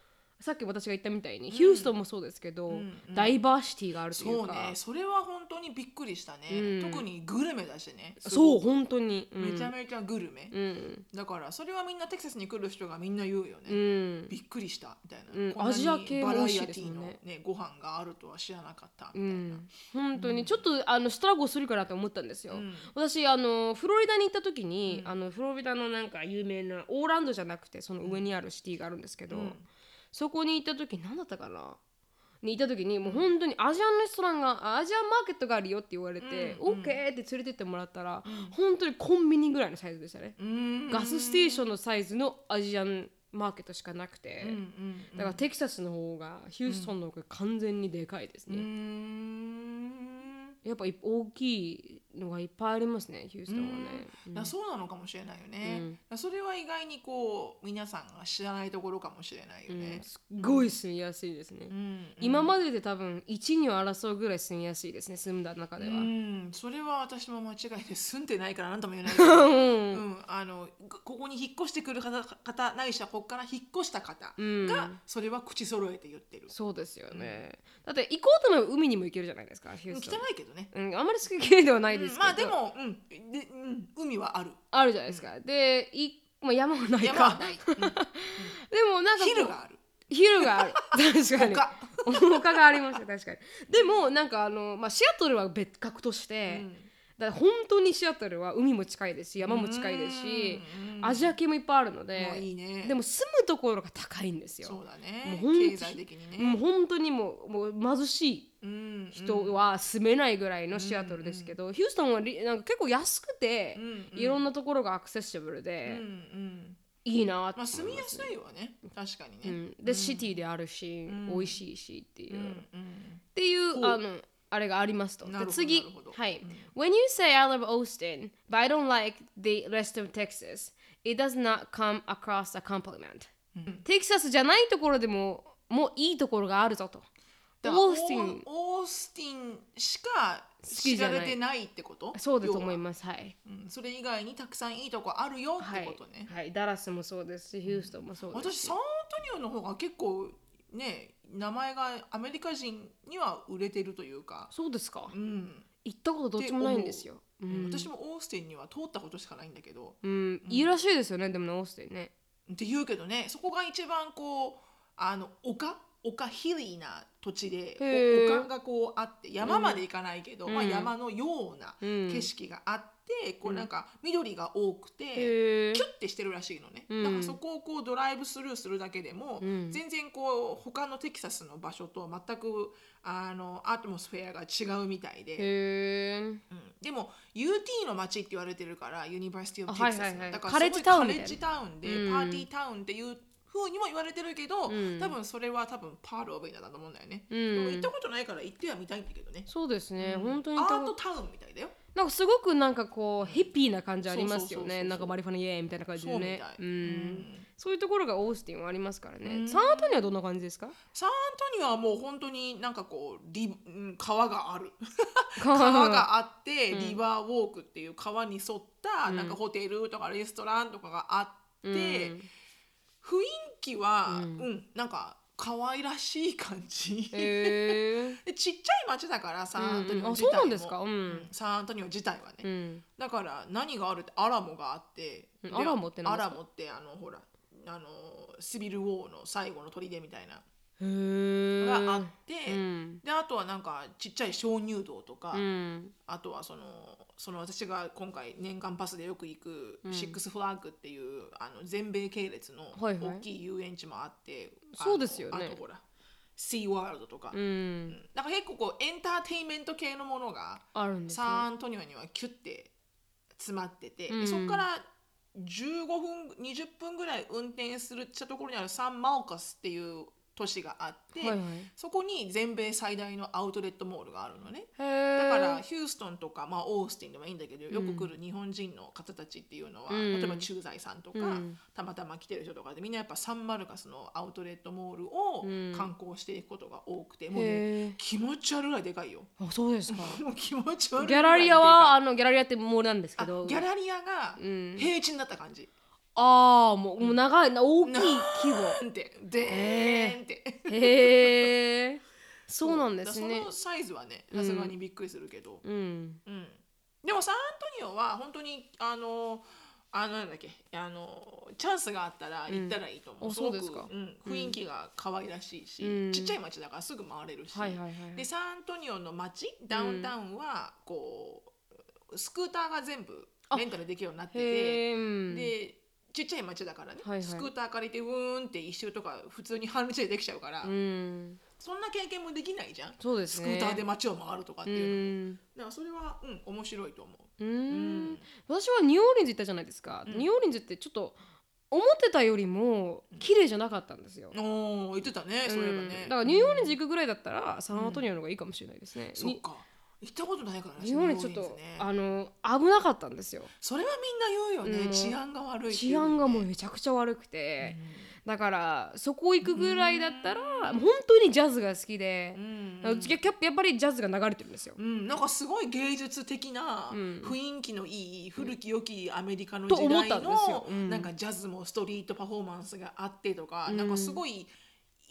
Speaker 1: さっき私が言ったみたいに、ヒューストンもそうですけど、ダイバーシティがあるといか。
Speaker 2: そううね、それは本当にびっくりしたね。
Speaker 1: うん。
Speaker 2: 特にグルメだしね。す
Speaker 1: そう本当に、うん、
Speaker 2: めちゃめちゃグルメ。
Speaker 1: うん。
Speaker 2: だからそれはみんなテキサスに来る人がみんな言うよね。
Speaker 1: うん。
Speaker 2: びっくりしたみたいな、
Speaker 1: アジア系
Speaker 2: バラエティの
Speaker 1: ね
Speaker 2: ねご飯があるとは知らなかったみたいな、
Speaker 1: うん、本当に。ちょっとあのストラゴするかなと思ったんですよ、
Speaker 2: うん。
Speaker 1: 私あのフロリダに行った時に、あのフロリダのなんか有名なオーランドじゃなくてその上にあるシティがあるんですけど、
Speaker 2: うん
Speaker 1: そこに行った時何だったかな？に行った時にもう本当にアジアンレストランがアジアンマーケットがあるよって言われて、
Speaker 2: うん
Speaker 1: オッケーって連れてってもらったら、本当にコンビニぐらいのサイズでしたね、
Speaker 2: うん。
Speaker 1: ガスステーションのサイズのアジアンマーケットしかなくて、
Speaker 2: うんうん
Speaker 1: だからテキサスの方がヒューストンの方が完全にでかいです
Speaker 2: う
Speaker 1: ね、
Speaker 2: ん。
Speaker 1: やっぱい大きいのがいっぱいありますねヒューストンはね、
Speaker 2: だからそうなのかもしれないよね、
Speaker 1: うん。
Speaker 2: それは意外にこう皆さんが知らないところかもしれないよ
Speaker 1: うん。
Speaker 2: ね、
Speaker 1: すっごい住みやすいですね、
Speaker 2: うん
Speaker 1: 今までで多分1にを争うぐらい住みやすいですね住んだ中では、
Speaker 2: うん。それは私も間違いで住んでないから何とも言えないけど、
Speaker 1: うん。
Speaker 2: うん、あのここに引っ越してくる方方ないしはここから引っ越した方
Speaker 1: うん。
Speaker 2: がそれは口揃えて言ってる、
Speaker 1: そうですよね、だって行こうとの海にも行けるじゃないですかヒューストン
Speaker 2: 汚いけどね、
Speaker 1: うん、あんまり好きではないですけど、
Speaker 2: まあでも、うんでうん、海はある。
Speaker 1: あるじゃないですか、でい、まあ、山はないか。
Speaker 2: 山はない、うん。
Speaker 1: でもなんか
Speaker 2: 昼がある。
Speaker 1: 昼がある。確かに。
Speaker 2: 丘。
Speaker 1: 丘がありますよ確かに。でもなんかあの、まあ、シアトルは別格として、
Speaker 2: うん。
Speaker 1: だから本当にシアトルは海も近いですし山も近いですし
Speaker 2: うん
Speaker 1: アジア系もいっぱいあるので
Speaker 2: いいね。
Speaker 1: でも住むところが高いんですよ。
Speaker 2: そうだね。
Speaker 1: もう
Speaker 2: 経済的にね、
Speaker 1: もう本当にもうもう貧しい
Speaker 2: うん
Speaker 1: 人は住めないぐらいのシアトルですけど、ヒューストンはりなんか結構安くて、
Speaker 2: うんうん。
Speaker 1: いろんなところがアクセシブルで、
Speaker 2: うんうん。
Speaker 1: いいなって
Speaker 2: まあ
Speaker 1: 思います
Speaker 2: 住みやすいわね。確かに
Speaker 1: う
Speaker 2: ね、
Speaker 1: ん、で、シティであるし、美味しいしっていう、っ
Speaker 2: うん。
Speaker 1: ていうあのあれがありますと。で次。はい、When you say I love Austin, but I don't like the rest of Texas, it does not come across a compliment、テキサスじゃないところでももういいところがあるぞと。オースティン
Speaker 2: オースティンしか
Speaker 1: き
Speaker 2: 知られてないってこと？
Speaker 1: そうだと思い
Speaker 2: ま
Speaker 1: ます。はい。
Speaker 2: す、うん、それ以外にたくさんいいとこあるよっ
Speaker 1: はい
Speaker 2: てことね、
Speaker 1: はい、ダラスもそうですし、ヒューストンもそうですし。
Speaker 2: 私サンアントニオの方が結構ね名前がアメリカ人には売れてるというか、
Speaker 1: そうですか。
Speaker 2: うん
Speaker 1: 行ったことどっちもないんですよ。うん、
Speaker 2: 私もオースティンには通ったことしかないんだけど、
Speaker 1: うん、いいらしいですよね、でもね、オースティンね。
Speaker 2: って言うけどねそこが一番こうあの丘丘 hilly な土地で丘がこうあって山まで行かないけど、まあ、山のような景色があって、こうなんか緑が多くて、
Speaker 1: へえ
Speaker 2: キュッてしてるらしいのね、
Speaker 1: うん。
Speaker 2: だからそこをこうドライブスルーするだけでも、
Speaker 1: ん。
Speaker 2: 全然こう他のテキサスの場所と全くあの atmosphere が違うみたいで、うん。でも UT の街って言われてるから University of
Speaker 1: あ
Speaker 2: テキサス
Speaker 1: はいはい。はい
Speaker 2: だから
Speaker 1: college town みたいな。
Speaker 2: カレッジタウンで、
Speaker 1: うん。
Speaker 2: party town っていう風にも言われてるけど、
Speaker 1: ん。
Speaker 2: 多分それは多分パート・オブ・イナだと思うんだよね、
Speaker 1: うん。
Speaker 2: でも行ったことないから行ってはみたいんだけどね、
Speaker 1: そうですね、
Speaker 2: うん。
Speaker 1: 本当に
Speaker 2: アートタウンみたいだよ。
Speaker 1: なんかすごくなんかこうヒッピーな感じありますよね。なんかマリファナイエーイみたいな感じでね。
Speaker 2: そうい、
Speaker 1: うん。
Speaker 2: うん。
Speaker 1: そういうところがオースティンはありますからね、
Speaker 2: うん。
Speaker 1: サンアントニオはどんな感じですか？
Speaker 2: サンアントニオはもう本当になんかこうリうん川がある。
Speaker 1: 川
Speaker 2: 川があって、リバーウォークっていう川に沿ったなんかホテルとかレストランとかがあって、
Speaker 1: うん
Speaker 2: 雰囲気は、うん。なんか可愛らしい感じ、
Speaker 1: へえ
Speaker 2: でちっちゃい町だからサンアントニオ
Speaker 1: あ
Speaker 2: 自体も、
Speaker 1: そうなんですか？うん、
Speaker 2: うん。サンアントニオ自体はね、
Speaker 1: うん。
Speaker 2: だから何があるってアラモがあって、
Speaker 1: アラモって
Speaker 2: アラモってあのほらあのシビルウォーの最後の砦みたいながあって、
Speaker 1: うん。
Speaker 2: であとはなんかちっちゃい鍾乳洞とか、
Speaker 1: うん。
Speaker 2: あとはそのその私が今回年間パスでよく行くシックスフラッグっていう、あの全米系列の
Speaker 1: はいはい。
Speaker 2: 大きい遊園地もあって、あの
Speaker 1: そうですよね。
Speaker 2: あとほらシーワールドとか、
Speaker 1: う
Speaker 2: うん。
Speaker 1: ん
Speaker 2: だから結構こうエンターテインメント系のものが
Speaker 1: あるんですね。
Speaker 2: サンアントニオにはキュッて詰まってて、で
Speaker 1: うん。
Speaker 2: そこから15分20分ぐらい運転するしたところにあるサンマルカスっていう都市があって、
Speaker 1: はいはい。
Speaker 2: そこに全米最大のアウトレットモールがあるのね。だからヒューストンとか、まあ、オースティンでもいいんだけど、よく来る日本人の方たちっていうのは、
Speaker 1: うん。
Speaker 2: 例えば駐在さんとか、
Speaker 1: うん。
Speaker 2: たまたま来てる人とかでみんなやっぱサンマルカスのアウトレットモールを
Speaker 1: うん。
Speaker 2: 観光していくことが多くて、もうね気持ち悪いぐらいでかいよ。
Speaker 1: あそうですか。
Speaker 2: もう気持ち悪いぐ
Speaker 1: ギャラリアはあのギャラリアってモールなんですけ
Speaker 2: あ
Speaker 1: ど
Speaker 2: ギャラリアが
Speaker 1: ん。
Speaker 2: 平地になった感じ。
Speaker 1: ああもうもう長いな大きい規模。
Speaker 2: なんてでーんって。
Speaker 1: へえそう。なんですね。
Speaker 2: だからそのサイズはねさすがにびっくりするけど、
Speaker 1: うん。
Speaker 2: うん、でもサンアントニオは本当にあのあのなんだっけあのチャンスがあったら行ったらいいと思う、
Speaker 1: あ
Speaker 2: すごく
Speaker 1: そうですか。
Speaker 2: うん、雰囲気が可愛らしいし、
Speaker 1: うん。
Speaker 2: ちっちゃい町だからすぐ回れるし、
Speaker 1: はいはいはい
Speaker 2: でサンアントニオの町ダウンタウンはこうスクーターが全部レンタルできるようになってて。
Speaker 1: へえうん。
Speaker 2: でちっちゃい町だからね、
Speaker 1: はいはい。
Speaker 2: スクーター借りてうーんって一周とか普通に半日でできちゃうから、
Speaker 1: うん。
Speaker 2: そんな経験もできないじゃん、
Speaker 1: そうですね。
Speaker 2: スクーターで街を回るとかって
Speaker 1: う
Speaker 2: いうの、
Speaker 1: ん。
Speaker 2: だからそれはうん面白いと思う。
Speaker 1: う
Speaker 2: うん。ん。
Speaker 1: 私はニューオーリンズ行ったじゃないですか、ニューオーリンズってちょっと思ってたよりも綺麗じゃなかったんですよ、
Speaker 2: おお言ってたね。そういえば
Speaker 1: うん。
Speaker 2: ね
Speaker 1: だからニューオーリンズ行くぐらいだったらサンアントニオの方がいいかもしれないですね、に
Speaker 2: そっか行ったことないからね
Speaker 1: ニューオーリンズちょっと
Speaker 2: ね。
Speaker 1: あの危なかったんですよ。
Speaker 2: それはみんな言うよね、
Speaker 1: うん。
Speaker 2: 治安が悪いっていう
Speaker 1: 治安がもうめちゃくちゃ悪くて、だからそこ行くぐらいだったら本当にジャズが好きで
Speaker 2: う、ん。
Speaker 1: やっぱりジャズが流れてるんですよ、
Speaker 2: うん、なんかすごい芸術的な
Speaker 1: ん。
Speaker 2: 雰囲気のいい古き良きアメリカの
Speaker 1: と
Speaker 2: 時代の
Speaker 1: うん。
Speaker 2: なんかジャズもストリートパフォーマンスがあってとか、なんかすごい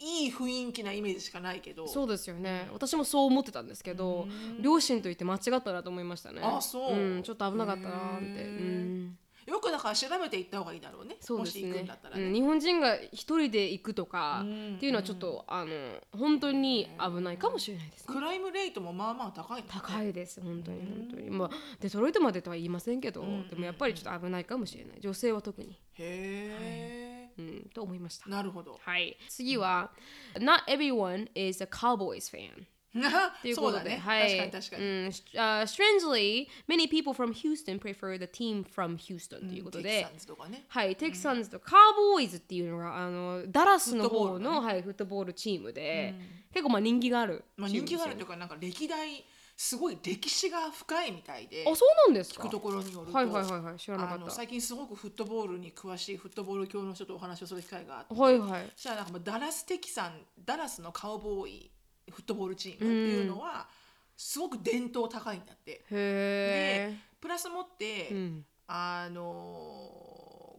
Speaker 2: いい雰囲気なイメージしかないけど。
Speaker 1: そうですよね。私もそう思ってたんですけど、両親と言って間違ったなと思いましたね。
Speaker 2: あそう。ん
Speaker 1: ちょっと危なかったなって、うん。
Speaker 2: よくだから調べていった方がいいだろうね。
Speaker 1: そうです
Speaker 2: もし行くん
Speaker 1: ね
Speaker 2: だったらね、
Speaker 1: うん日本人が一人で行くとか
Speaker 2: うん。
Speaker 1: っていうのはちょっと、あの本当に危ないかもしれないですね。
Speaker 2: クライムレートもまあまあ高いのね。
Speaker 1: 高いです本当に本当に。まあデトロイトまでとは言いませんけど、でもやっぱりちょっと危ないかもしれない。女性は特に、
Speaker 2: へえ、
Speaker 1: うん、と思いました。
Speaker 2: なるほど。
Speaker 1: はい。次は、Not everyone is a Cowboys fan っていうことで、はい、
Speaker 2: 確かに確かに、
Speaker 1: うん、uh, strangely, many people from Houston prefer the team from Houston ということで、
Speaker 2: テキサンズとかね。
Speaker 1: はい、テキサンズとカーボーイズっていうのがあのダラスの方のフ,、はい、フットボールチームで、結構まあ人気がある
Speaker 2: まあ、人気があるというかなんか歴代すごい歴史が深いみたいで
Speaker 1: あそうなんですか？
Speaker 2: 聞くところによると、
Speaker 1: はいはいはいはい知らなかった。
Speaker 2: 最近すごくフットボールに詳しいフットボール教の人とお話をする機会があって、
Speaker 1: はいはい。
Speaker 2: そしたらなんかダラス・テキサンダラスのカウボーイフットボールチームっていうのは、すごく伝統高いんだって。
Speaker 1: へえ
Speaker 2: プラスもって、
Speaker 1: うん。
Speaker 2: あのー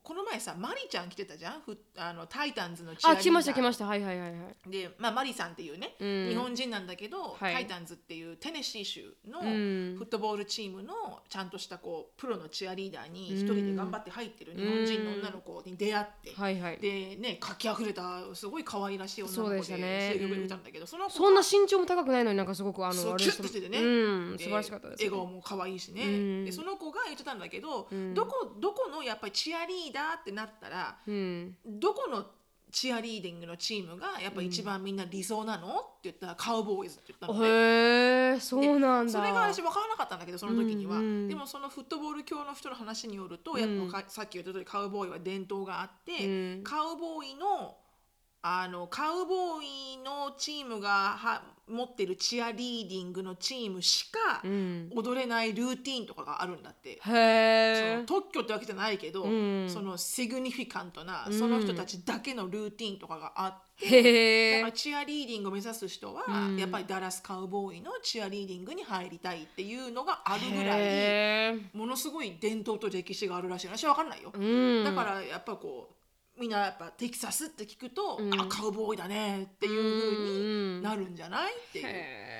Speaker 2: この前さマリちゃん来てたじゃん？ふあのタイタンズのチアリーダー。
Speaker 1: あ来ました来ました。はいはいはいはい。
Speaker 2: で、まあ、マリさんっていうね、
Speaker 1: うん。
Speaker 2: 日本人なんだけど、
Speaker 1: はい。
Speaker 2: タイタンズっていうテネシー州のフ
Speaker 1: うん。
Speaker 2: ットボールチームのちゃんとしたこうプロのチアリーダーに一人で頑張って入ってる日本人の女の子に出会って、
Speaker 1: はいはい。
Speaker 2: でね活気あふれたすごい可愛らしい女の子で声優を歌うんだけど、その子
Speaker 1: そんな身長も高くないのになんかすごくあの
Speaker 2: キュッとしててね。
Speaker 1: うん
Speaker 2: で
Speaker 1: 素晴らしかったです、ね、
Speaker 2: 笑顔も可愛いしね、
Speaker 1: うん。
Speaker 2: でその子が言ってたんだけど、
Speaker 1: ん。
Speaker 2: どこどこのやっぱりチアリーダーってなったら
Speaker 1: うん。
Speaker 2: どこのチアリーディングのチームがやっぱ一番みんな理想なのって言ったらカウボーイズって言ったのね。
Speaker 1: へえそうなんだ。
Speaker 2: それが私分からなかったんだけどその時には、
Speaker 1: うんうん
Speaker 2: でもそのフットボール教の人の話によると、やっぱかさっき言った通りカウボーイは伝統があって、
Speaker 1: うん。
Speaker 2: カウボーイのあのカウボーイのチームがは持ってるチアリーディングのチームしか
Speaker 1: うん。
Speaker 2: 踊れないルーティンとかがあるんだって。
Speaker 1: へ
Speaker 2: そ
Speaker 1: え
Speaker 2: の特許ってわけじゃないけど、
Speaker 1: うん。
Speaker 2: そのシグニフィカントな
Speaker 1: うん
Speaker 2: その人たちだけのルーティンとかがあって、
Speaker 1: へえ
Speaker 2: だからチアリーディングを目指す人は、
Speaker 1: うん。
Speaker 2: やっぱりダラスカウボーイのチアリーディングに入りたいっていうのがあるぐらいものすごい伝統と歴史があるらしい。私は分かんないよ、
Speaker 1: うん。
Speaker 2: だからやっぱこうみんなやっぱテキサスって聞くと、
Speaker 1: うん。
Speaker 2: あカウボーイだねっていう風になるんじゃないっていう。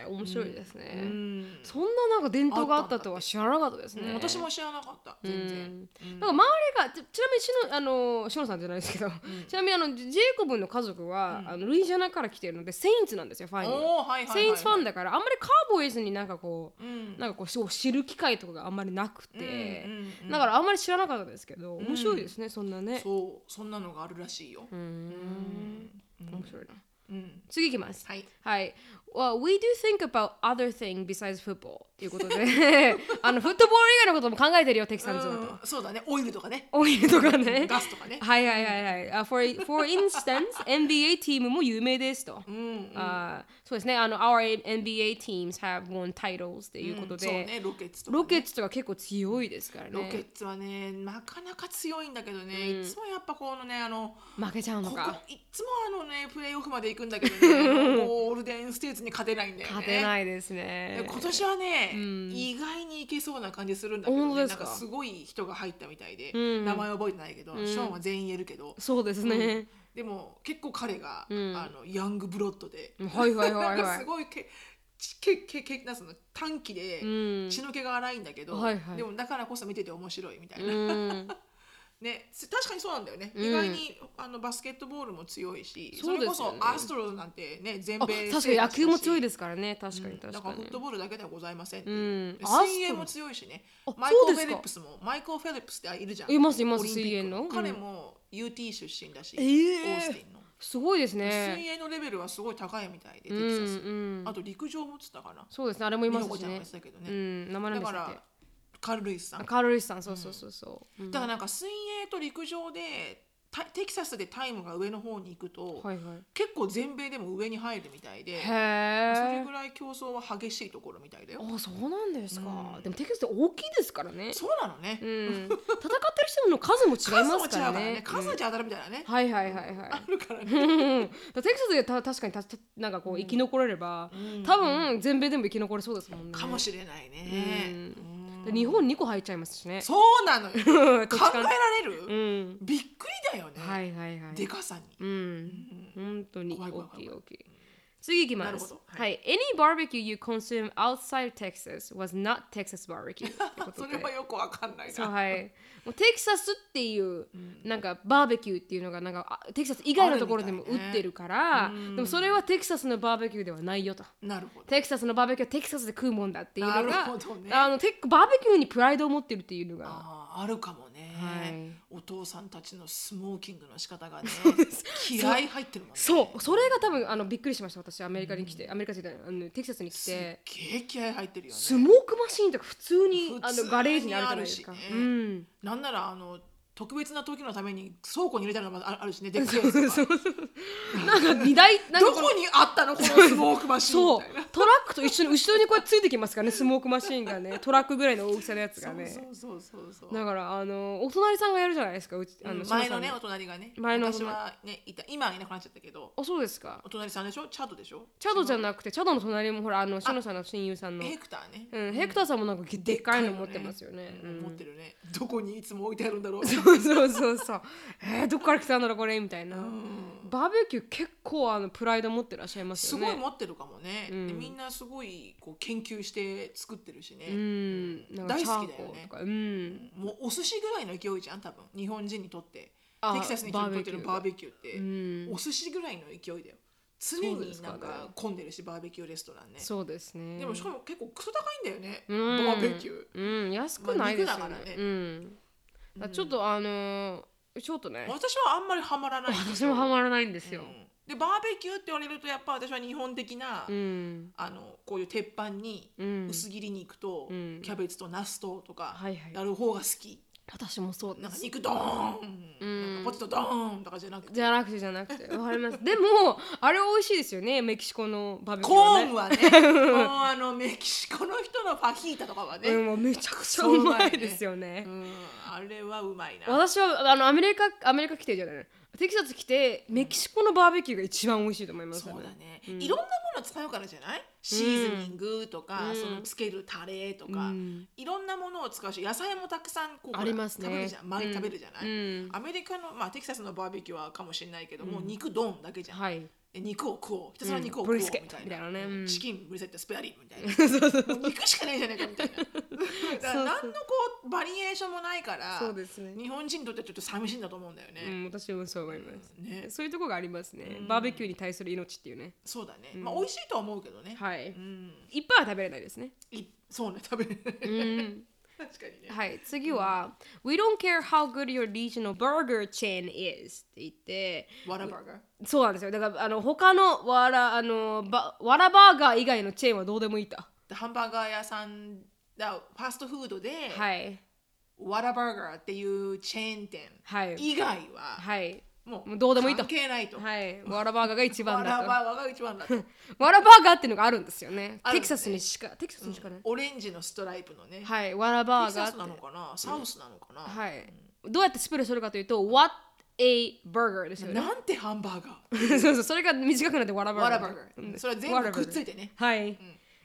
Speaker 1: 面白いですね、
Speaker 2: うん。
Speaker 1: そんななんか伝統があったとは知らなかったですね、
Speaker 2: うん。私も知らなかった。全然。
Speaker 1: うん。なんか周りがちちなみにしのあのしのさんじゃないですけど、ちなみにあのジェイコブの家族は、あのルイジアナから来てるのでセインツなんですよファンには。セインツファンだからあんまりカーボーイズになんかこう、
Speaker 2: うん。
Speaker 1: なんかこう知る機会とかがあんまりなくて、だからあんまり知らなかったですけど面白いですね、そんなね。
Speaker 2: そうそんなのがあるらしいよ。
Speaker 1: うーん面白いな。
Speaker 2: うん
Speaker 1: 次いきます。
Speaker 2: はい。
Speaker 1: はい。Well, we do think about other thing besides football ということで あのフットボール以外のことも考えてるよテキサンズのこと。
Speaker 2: うんそうだねオイルとかね
Speaker 1: オイルとかね。
Speaker 2: ガスとかね。
Speaker 1: はいはいはいはい。あ for, for instance, NBA チームも有名ですと。
Speaker 2: うん
Speaker 1: あそうですね。あの、Our NBA teams have won titles っていうことで、
Speaker 2: そうねロケッツとかね。
Speaker 1: ロケッツとか結構強いですからね。
Speaker 2: ロケッツはねなかなか強いんだけどね、いつもやっぱこのねあの
Speaker 1: 負けちゃうのか。
Speaker 2: いつもあのねプレーオフまで行くんだけどね ゴールデンステーツに勝てないんだよね。
Speaker 1: 勝て
Speaker 2: い。
Speaker 1: ないですね。
Speaker 2: 今年はね、
Speaker 1: ん
Speaker 2: 意外にいけそうな感じするんだけど、ね、なんかすごい人が入ったみたいで、
Speaker 1: うん
Speaker 2: 名前覚えてないけど、ショーンは全員言えるけど、
Speaker 1: そうですね。
Speaker 2: でも結構彼が、
Speaker 1: うん
Speaker 2: あのヤングブロッドで、
Speaker 1: はいはいはい
Speaker 2: なんか
Speaker 1: はい。
Speaker 2: すごいけちけけけなんつうの短期で
Speaker 1: うん
Speaker 2: 血の気が荒いんだけど、
Speaker 1: はいはい
Speaker 2: でもだからこそ見てて面白いみたいな、
Speaker 1: うん。
Speaker 2: ねつ確かにそうなんだよね、
Speaker 1: うん。
Speaker 2: 意外にあのバスケットボールも強いし
Speaker 1: そね。
Speaker 2: れこそアストロズなんてね全
Speaker 1: あ
Speaker 2: 米
Speaker 1: 確かに野球も強い
Speaker 2: で
Speaker 1: ですからね。確かに
Speaker 2: だ
Speaker 1: 確かに。
Speaker 2: からフット。ボールだけではございません
Speaker 1: う。ん。
Speaker 2: 水泳も強いしね。
Speaker 1: あ
Speaker 2: マイコー・フェリップスもマイコー・フェリップスっているじゃん。
Speaker 1: いますいます水泳の。うん。
Speaker 2: 彼も UT 出身だし、
Speaker 1: えー。
Speaker 2: オースティンの。
Speaker 1: すごいです
Speaker 2: 水
Speaker 1: ね。
Speaker 2: 泳のレベルはすごい高いみたいで、
Speaker 1: うん
Speaker 2: テキサス、
Speaker 1: うん
Speaker 2: あと陸上もつったかな。
Speaker 1: そうですね。あれもいますしね。
Speaker 2: ね、カール・ルイスさん
Speaker 1: あカール・ルイスさん、そうそうそうそう。うん
Speaker 2: だからなんか水泳と陸上でタテキサスでタイムが上の方に行くと、
Speaker 1: はいはい。
Speaker 2: 結構全米でも上に入るみたいで
Speaker 1: へ
Speaker 2: それ
Speaker 1: え
Speaker 2: ぐ。らい競争は激しいところみたいだよ
Speaker 1: あ、そうなんですか。
Speaker 2: うん
Speaker 1: でもテキサスって大きいですからね。
Speaker 2: そうなのね、
Speaker 1: うん。戦ってる人の数も違い
Speaker 2: 数も違う
Speaker 1: ますか
Speaker 2: かららね
Speaker 1: ね。
Speaker 2: 数じゃ当たるみたいなね、
Speaker 1: はいはいはいはい。
Speaker 2: あるからね
Speaker 1: テキサスでた確かにたたなんかこう生き残れれば、多分全米でも生き残れそうですもんね。
Speaker 2: かもしれないね、
Speaker 1: うん日本2個入っちゃいますしね。
Speaker 2: そうなのよ 考えられる、
Speaker 1: うん。
Speaker 2: びっくりだよね、
Speaker 1: はいはいはい。
Speaker 2: でかさに、
Speaker 1: うん。本当に大きい大きい。次いきます。はい。Any barbecue you consume outside Texas was not Texas barbecue
Speaker 2: そ
Speaker 1: で。
Speaker 2: れはよくわかんないな。
Speaker 1: そうはい。もうテキサスっていう、なんかバーベキューっていうのがなんかあテキサス以外のところでも売ってるから、でもそれはテキサスのバーベキューではないよと。
Speaker 2: なるほど。
Speaker 1: テキサスのバーベキューはテキサスで食うもんだっていうの
Speaker 2: なる
Speaker 1: が、
Speaker 2: ほどね。
Speaker 1: あのテバーベキューにプライドを持ってるっていうのが、
Speaker 2: あるかもね、
Speaker 1: はい。
Speaker 2: お父さんたちのスモーキングの仕方がね 気合い入ってるもんね。
Speaker 1: そう。それが多分あのびっくりしました私アメリカに来て、アメリカじゃないあのテキサスに来
Speaker 2: て。げえ気合い入ってるよね。
Speaker 1: スモークマシーンとか普通に
Speaker 2: 普通に
Speaker 1: あのガレージにあるじゃないですか。
Speaker 2: ね
Speaker 1: うん。
Speaker 2: なんならあの特別な時のために倉庫に入れたのもああるしねでっかいやつ
Speaker 1: そうそうなんか荷台なんか
Speaker 2: どこにあったのこのスモークマシーン
Speaker 1: そう
Speaker 2: みたいな。
Speaker 1: トラックと一緒に後ろにこうやってついてきますからねスモークマシーンがね。トラックぐらいの大きさのやつがね。
Speaker 2: そうそうそうそう。
Speaker 1: だからあのお隣さんがやるじゃないですかうちあの
Speaker 2: 前のねお隣がね。
Speaker 1: 前のお
Speaker 2: 昔
Speaker 1: 隣
Speaker 2: はねいた今はいなくなっちゃったけど。
Speaker 1: あそうですか。
Speaker 2: お隣さんでしょ？チャドでしょ？
Speaker 1: チャドじゃなくてチャドの隣もほらあの篠さんの親友さんの。
Speaker 2: ヘクターね。
Speaker 1: うん、ヘクターさんもなんかでっかいの持ってますよね。
Speaker 2: うん持ってるね。どこにいつも置いてあるんだろう
Speaker 1: そうそうそうそう。えー、どこから来たんだろうこれみたいな。バーベキュー結構あのプライド持ってらっしゃいます
Speaker 2: す
Speaker 1: よね。
Speaker 2: ごい持ってるかもね、
Speaker 1: うん
Speaker 2: でみんなすごいこう研究して作ってるしね、
Speaker 1: うん。
Speaker 2: 大好きだよね。
Speaker 1: うん。
Speaker 2: もうお寿司ぐらいの勢いじゃん多分日本人にとって
Speaker 1: あ
Speaker 2: テキサスにとってるバ
Speaker 1: バーベ
Speaker 2: キューって、
Speaker 1: うん
Speaker 2: お寿司ぐらいの勢いだよ常になんか混んでるしバーベキューレストランね
Speaker 1: そうですね。
Speaker 2: でもしかも結構クソ高いんだよね、
Speaker 1: うん
Speaker 2: バーベキュー
Speaker 1: うん、安くないですよね。
Speaker 2: まあ肉だからね
Speaker 1: うん。だからちょっとあのーちょっとね、
Speaker 2: 私はあんまりハマらないんですよ。
Speaker 1: 私もハマらないんですよ。
Speaker 2: うん。でバーベキューって言われるとやっぱ私は日本的な、
Speaker 1: うん。
Speaker 2: あのこういう鉄板に
Speaker 1: うん。
Speaker 2: 薄切り肉と
Speaker 1: うん。
Speaker 2: キャベツとナスととか
Speaker 1: はいはい。
Speaker 2: やる方が好き、
Speaker 1: 私もそう。
Speaker 2: なんか肉ドーン、
Speaker 1: うん
Speaker 2: なんかポテトドーンとかじゃなくて
Speaker 1: じゃなくてじゃなくてわかります。でもあれ美味しいですよねメキシコのバーベキュー
Speaker 2: コ
Speaker 1: はね。
Speaker 2: ーンはね もうあのメキシコの人のファヒータとかはね、
Speaker 1: うん、もうめちゃくちゃうまいですよね
Speaker 2: う。ん、あれはうまいな
Speaker 1: 私はあのアメリカアメリカ来てじゃないテキサス来てメキシコのバーベキューが一番美味しいと思います、
Speaker 2: そうだね、いろんなもの使うからじゃない？シーズニングとか、
Speaker 1: うん。
Speaker 2: そのつけるタレとか、
Speaker 1: うん。
Speaker 2: いろんなものを使うし野菜もたくさんこう
Speaker 1: ありますね。
Speaker 2: 食べるじゃん。毎日食べるじゃない、
Speaker 1: うん。
Speaker 2: アメリカの、まあ、テキサスのバーベキューはかもしれないけど、もう肉ドンだけじゃん、
Speaker 1: はい。
Speaker 2: で肉を食おうひたすら肉を
Speaker 1: うん
Speaker 2: 食おうみたいな。
Speaker 1: みたいなね。うん。
Speaker 2: チキンブリセットスペアリブみたいな。もう肉しかないじゃないかみたいな。だから何のこうバリエーションもないから
Speaker 1: そうですね。
Speaker 2: 日本人にとってはちょっと寂しいんだと思うんだよね、
Speaker 1: うん、私もそう思います。
Speaker 2: ね。
Speaker 1: そういうところがありますね。バーベキューに対する命っていうね。
Speaker 2: そうだね、まあ美味しいとは思うけどね、
Speaker 1: はい。
Speaker 2: うん。
Speaker 1: いっぱいは食べれないですね。
Speaker 2: いそうね食べれない、
Speaker 1: うん。
Speaker 2: 確かにね、
Speaker 1: はい、次は、We don't care how good your regional burger chain is って言って、
Speaker 2: ワラバーガー？
Speaker 1: そうなんですよ。だから、あの、他のわら、あの、ばわらバーガー以外のチェーンはどうでもいいと。
Speaker 2: でハンバーガー屋さんだファストフードで、
Speaker 1: はい。
Speaker 2: ワラバーガーっていうチェーン店
Speaker 1: はい。
Speaker 2: 以外は
Speaker 1: はい。
Speaker 2: もう
Speaker 1: もうどうでもいいと
Speaker 2: 関係ないと、
Speaker 1: はい。わらバーガーが一
Speaker 2: ワ
Speaker 1: 番だ
Speaker 2: ラバーガーが一番だと
Speaker 1: と。わらバーガーっていうのがあるんですよね。テキサスにしか、テキサスにしかね。
Speaker 2: オレンジのストライプのね、
Speaker 1: はい。わらバ
Speaker 2: テキサスな
Speaker 1: ーガーって。
Speaker 2: のかな？サウスなのかな、
Speaker 1: はい。どうやってスペルするかというと、What a burger ですよね。
Speaker 2: なんてハンバーガー？
Speaker 1: そうそう、それが短くなってわらバーガー。
Speaker 2: ワラバーガー、それは全部くっついてね
Speaker 1: はい。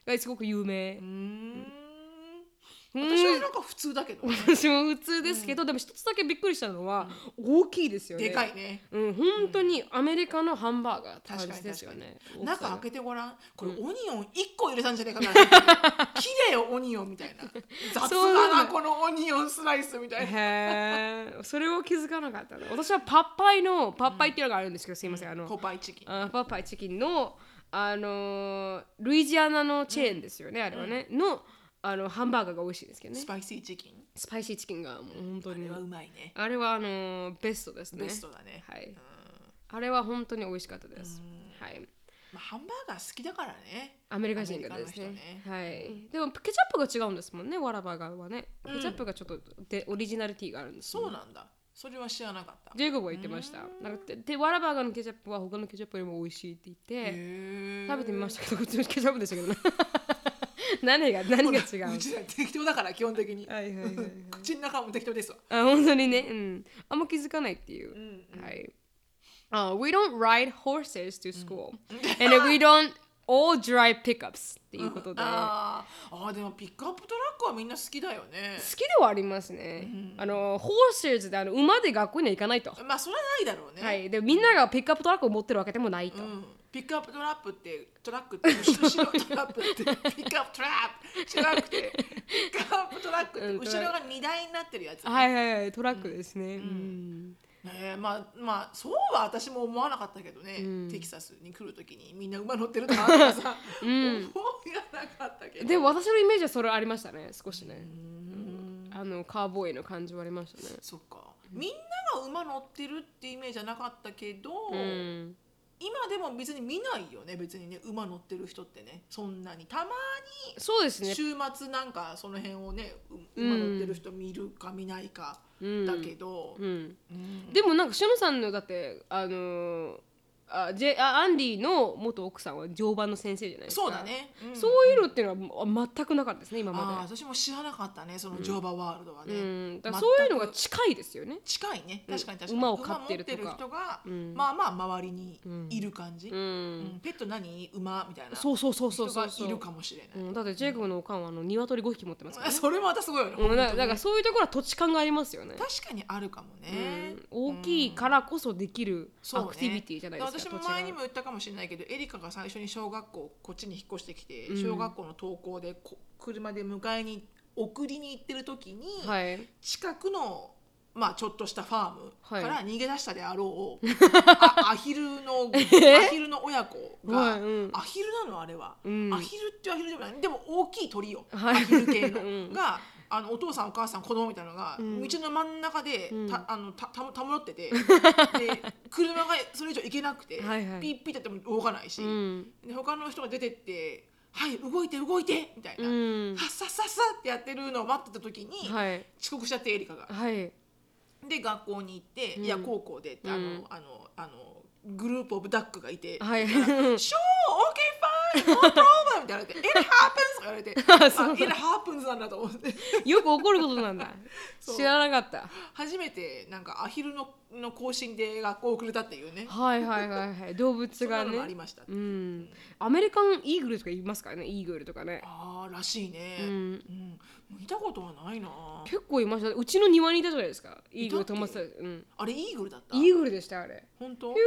Speaker 1: がすごく有名
Speaker 2: うー。ん私はなんか普通だけど。ね、
Speaker 1: 私も普通ですけど、でも一つだけびっくりしたのは、大きいですよね。
Speaker 2: でかいね。
Speaker 1: うん、本当にアメリカのハンバーガーって感
Speaker 2: 確か
Speaker 1: じ
Speaker 2: に。
Speaker 1: ですよね。
Speaker 2: 中開けてごらん。これオニオン1個入れたんじゃないかな。綺麗よオニオンみたいな。雑だ
Speaker 1: な
Speaker 2: なこのオニオンスライスみたいな。
Speaker 1: へえ、それを気づかなかったの。私はパッパイのパッパイっていうのがあるんですけど、すいません、あの、
Speaker 2: ポパイチキン。
Speaker 1: あポパイチキンの、あのールイジアナのチェーンですよね、あれはね、のあのハンバーガーが美味しいですけどね
Speaker 2: ス。スパイシーチキン？
Speaker 1: スパイシーチキンがもう本当に
Speaker 2: あれはうまいね
Speaker 1: あれはあのーベストですね。
Speaker 2: ベストだね、
Speaker 1: はい
Speaker 2: うん。
Speaker 1: あれは本当に美味しかったです。はい。
Speaker 2: まあ、ハンバーガー好きだからね
Speaker 1: アメリカ人がですね
Speaker 2: アメリカの人
Speaker 1: はい。でもケチャップが違うんですもんね、ワラバーガーはね。ケチャップがちょっとでオリジナリティがあるんですよ
Speaker 2: そうなんだそれは知らなかった
Speaker 1: ジェイコブが言ってました。なんかででワラバーガーのケチャップは他のケチャップよりも美味しいって言って、
Speaker 2: へ
Speaker 1: 食べてみましたけど、普通のケチャップでしたけどね。何が何が違う？
Speaker 2: うちら適当だから基本的に
Speaker 1: はいはいはいはい。
Speaker 2: 口の中も適当ですわ
Speaker 1: あ、本当にね、うん。あんま気づかないっていう。はい。あ、We don't ride horses to school. And we don't all drive pickups っていうことで。
Speaker 2: あーあーでもピックアップトラックはみんな好きだよね
Speaker 1: 好きではありますね。あの、horses であの馬で学校には行かないと。
Speaker 2: まあそれはないだろうね、
Speaker 1: はい。で、みんながピックアップトラックを持ってるわけでもないと。
Speaker 2: うん、ピックアップトラックってトラックって後ろトラップって ピックアップトラップじゃなくてピックアップトラックって後ろが荷台になってるやつ、ね。
Speaker 1: はいはいはい、トラックですね。うん。
Speaker 2: えまあまあそうは私も思わなかったけどね、テキサスに来るときにみんな馬乗ってるとかあったらさ、思いがなかったけど。
Speaker 1: でも私のイメージはそれありましたね、少しね。あのカーボーイの感じはありましたね。
Speaker 2: そっか。みんなが馬乗ってるってイメージじゃなかったけど、
Speaker 1: うん
Speaker 2: 今でも別に見ないよね別にね馬乗ってる人ってね。そんなに。たま
Speaker 1: そうですね。
Speaker 2: に週末なんかその辺をねう馬乗ってる人見るか見ないか
Speaker 1: うん
Speaker 2: だけど、
Speaker 1: うん。
Speaker 2: うん。
Speaker 1: でもなんかしのさんのだってあのーあジェあアンディの元奥さんは乗馬の先生じゃないですか。
Speaker 2: そうだね、うん。
Speaker 1: そういうのっていうのはも全くなかったですね今
Speaker 2: あ
Speaker 1: ま
Speaker 2: あ私も知らなかったねその乗馬ワールドは
Speaker 1: で、
Speaker 2: ね、
Speaker 1: うん、だからそういうのが近いですよね。
Speaker 2: 近いね。確かに確かに。
Speaker 1: 馬を飼ってるとか。
Speaker 2: 馬持ってる人が、
Speaker 1: うん。
Speaker 2: まあまあ周りにいる感じ、
Speaker 1: う
Speaker 2: うん。
Speaker 1: ん、
Speaker 2: ペット何馬みたいな
Speaker 1: そうそうそうそう
Speaker 2: 人
Speaker 1: そう。
Speaker 2: いるかもしれない、
Speaker 1: うん、だってジェイコブのおかんはあの鶏5匹持ってますから。ね、
Speaker 2: それもまたすごいよね、
Speaker 1: うん、だからそういうところは土地勘がありますよね、
Speaker 2: 確かにあるかもね、
Speaker 1: うん、大きいからこそできるアクティビティじゃないですか、
Speaker 2: 私も前にも言ったかもしれないけどエリカが最初に小学校こっちに引っ越してきて、
Speaker 1: うん。
Speaker 2: 小学校の登校でこ車で迎えに送りに行ってる時に、
Speaker 1: はい。
Speaker 2: 近くのまあちょっとしたファーム
Speaker 1: はい。
Speaker 2: から逃げ出したであろう、あアヒルのアヒルの親子が、
Speaker 1: はいうん。
Speaker 2: アヒルなのあれは、
Speaker 1: うん。
Speaker 2: アヒルってアヒルでもない。でも大きい鳥よ、
Speaker 1: はい。
Speaker 2: アヒル系の、
Speaker 1: うん。
Speaker 2: があのお父さんお母さん子供みたいなのが、
Speaker 1: ん。
Speaker 2: 道の真ん中で、
Speaker 1: うん。
Speaker 2: たあのたたたむろってて で車がそれ以上行けなくて、
Speaker 1: はいはい。
Speaker 2: ピッピッてやっても動かないし、
Speaker 1: うん。
Speaker 2: で他の人が出てって「はい動いて動いて」みたいな、
Speaker 1: うん。
Speaker 2: さっさっさっさってやってるのを待ってた時に、
Speaker 1: はい。
Speaker 2: 遅刻しちゃってエリカが。
Speaker 1: はい。
Speaker 2: で学校に行って、
Speaker 1: うん。
Speaker 2: いや高校でって、あの
Speaker 1: うん。
Speaker 2: あのあのグループオブダックがいて「
Speaker 1: はい。
Speaker 2: Sure, okay, fine, no problem」って言われて「It happens」とか言われて 「あ
Speaker 1: そう。
Speaker 2: It happens」なんだと思って。
Speaker 1: よく起こることなんだ。
Speaker 2: そう。
Speaker 1: 知らなかった。
Speaker 2: 初めてなんかアヒルのの更新で学校遅れたっていうね。
Speaker 1: はいはいはいはい。動物が
Speaker 2: そんなのもあり
Speaker 1: ね
Speaker 2: ました、
Speaker 1: うん。アメリカンイーグルとか言いますからね。イーグルとかね。
Speaker 2: ああらしいね、
Speaker 1: う
Speaker 2: うん。ん見たことはないな。
Speaker 1: 結構いました。うちの庭にいたじゃないですか。イーグル止まってた。うん。
Speaker 2: あれイーグルだった？
Speaker 1: イーグルでしたあれ。
Speaker 2: 本当？
Speaker 1: ピュ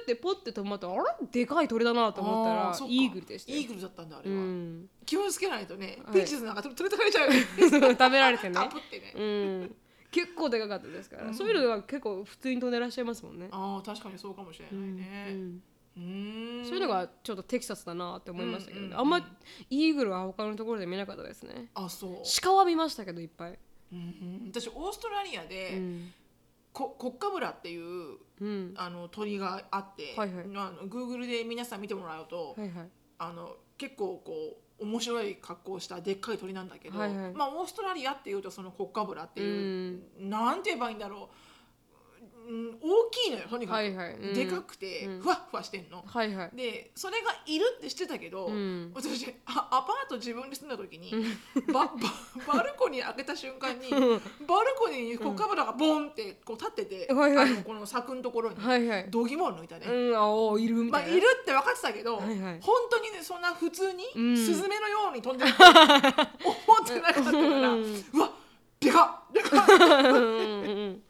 Speaker 1: ーってポッて止まったらあらでかい鳥だなと思ったらイーグルでしたよ。
Speaker 2: イーグルだったんだあれ
Speaker 1: う
Speaker 2: は、
Speaker 1: ん。
Speaker 2: 気をつけないとね、
Speaker 1: はい。
Speaker 2: ピーチズなんか取り取れちゃう。よ ね
Speaker 1: 食べられてね。
Speaker 2: カプってね、
Speaker 1: うん結構でかかったですから、
Speaker 2: うん。
Speaker 1: そういうのが結構普通に飛んでらっしゃいますもんね、
Speaker 2: ああ確かにそうかもしれないね、
Speaker 1: うん。
Speaker 2: うーん。
Speaker 1: そういうのがちょっとテキサスだなって思いましたけどね、
Speaker 2: うんうん
Speaker 1: あんまイーグルは他のところで見なかったですね。
Speaker 2: あそう、
Speaker 1: 鹿は見ましたけどいっぱい。
Speaker 2: うんうん。私オーストラリアで、
Speaker 1: うん、
Speaker 2: ココッカブラっていう
Speaker 1: うん、
Speaker 2: あの鳥があって、
Speaker 1: はいはい。
Speaker 2: あの Google で皆さん見てもらうと、
Speaker 1: はいはい。
Speaker 2: あの結構こう面白い格好をしたでっかい鳥なんだけど、
Speaker 1: はいはい。
Speaker 2: まあオーストラリアっていうとそのコッカブラっていう、なんて言えばいいんだろう、うん、大きいのよとにかく、
Speaker 1: はいはい。うん。
Speaker 2: でかくて、
Speaker 1: うん。
Speaker 2: ふわっふわしてんの。
Speaker 1: はいはい。
Speaker 2: でそれがいるって知ってたけど、
Speaker 1: うん。
Speaker 2: 私あアパート自分で住んだ時に、バババルコニー開けた瞬間にバルコニーにコッカブラがボンってこう立ってて、
Speaker 1: はいはい。
Speaker 2: あのこの柵のところに、
Speaker 1: はいはい。
Speaker 2: 度肝を抜いたね。
Speaker 1: うんあおいるみ
Speaker 2: まあ、
Speaker 1: たいな、
Speaker 2: いるって分かってたけど、
Speaker 1: はいはい。
Speaker 2: 本当にねそんな普通に、
Speaker 1: うん。
Speaker 2: スズメのように飛んでる。っ て思ってなかったから、
Speaker 1: う
Speaker 2: うんわでかっでかっ、
Speaker 1: うんうんうん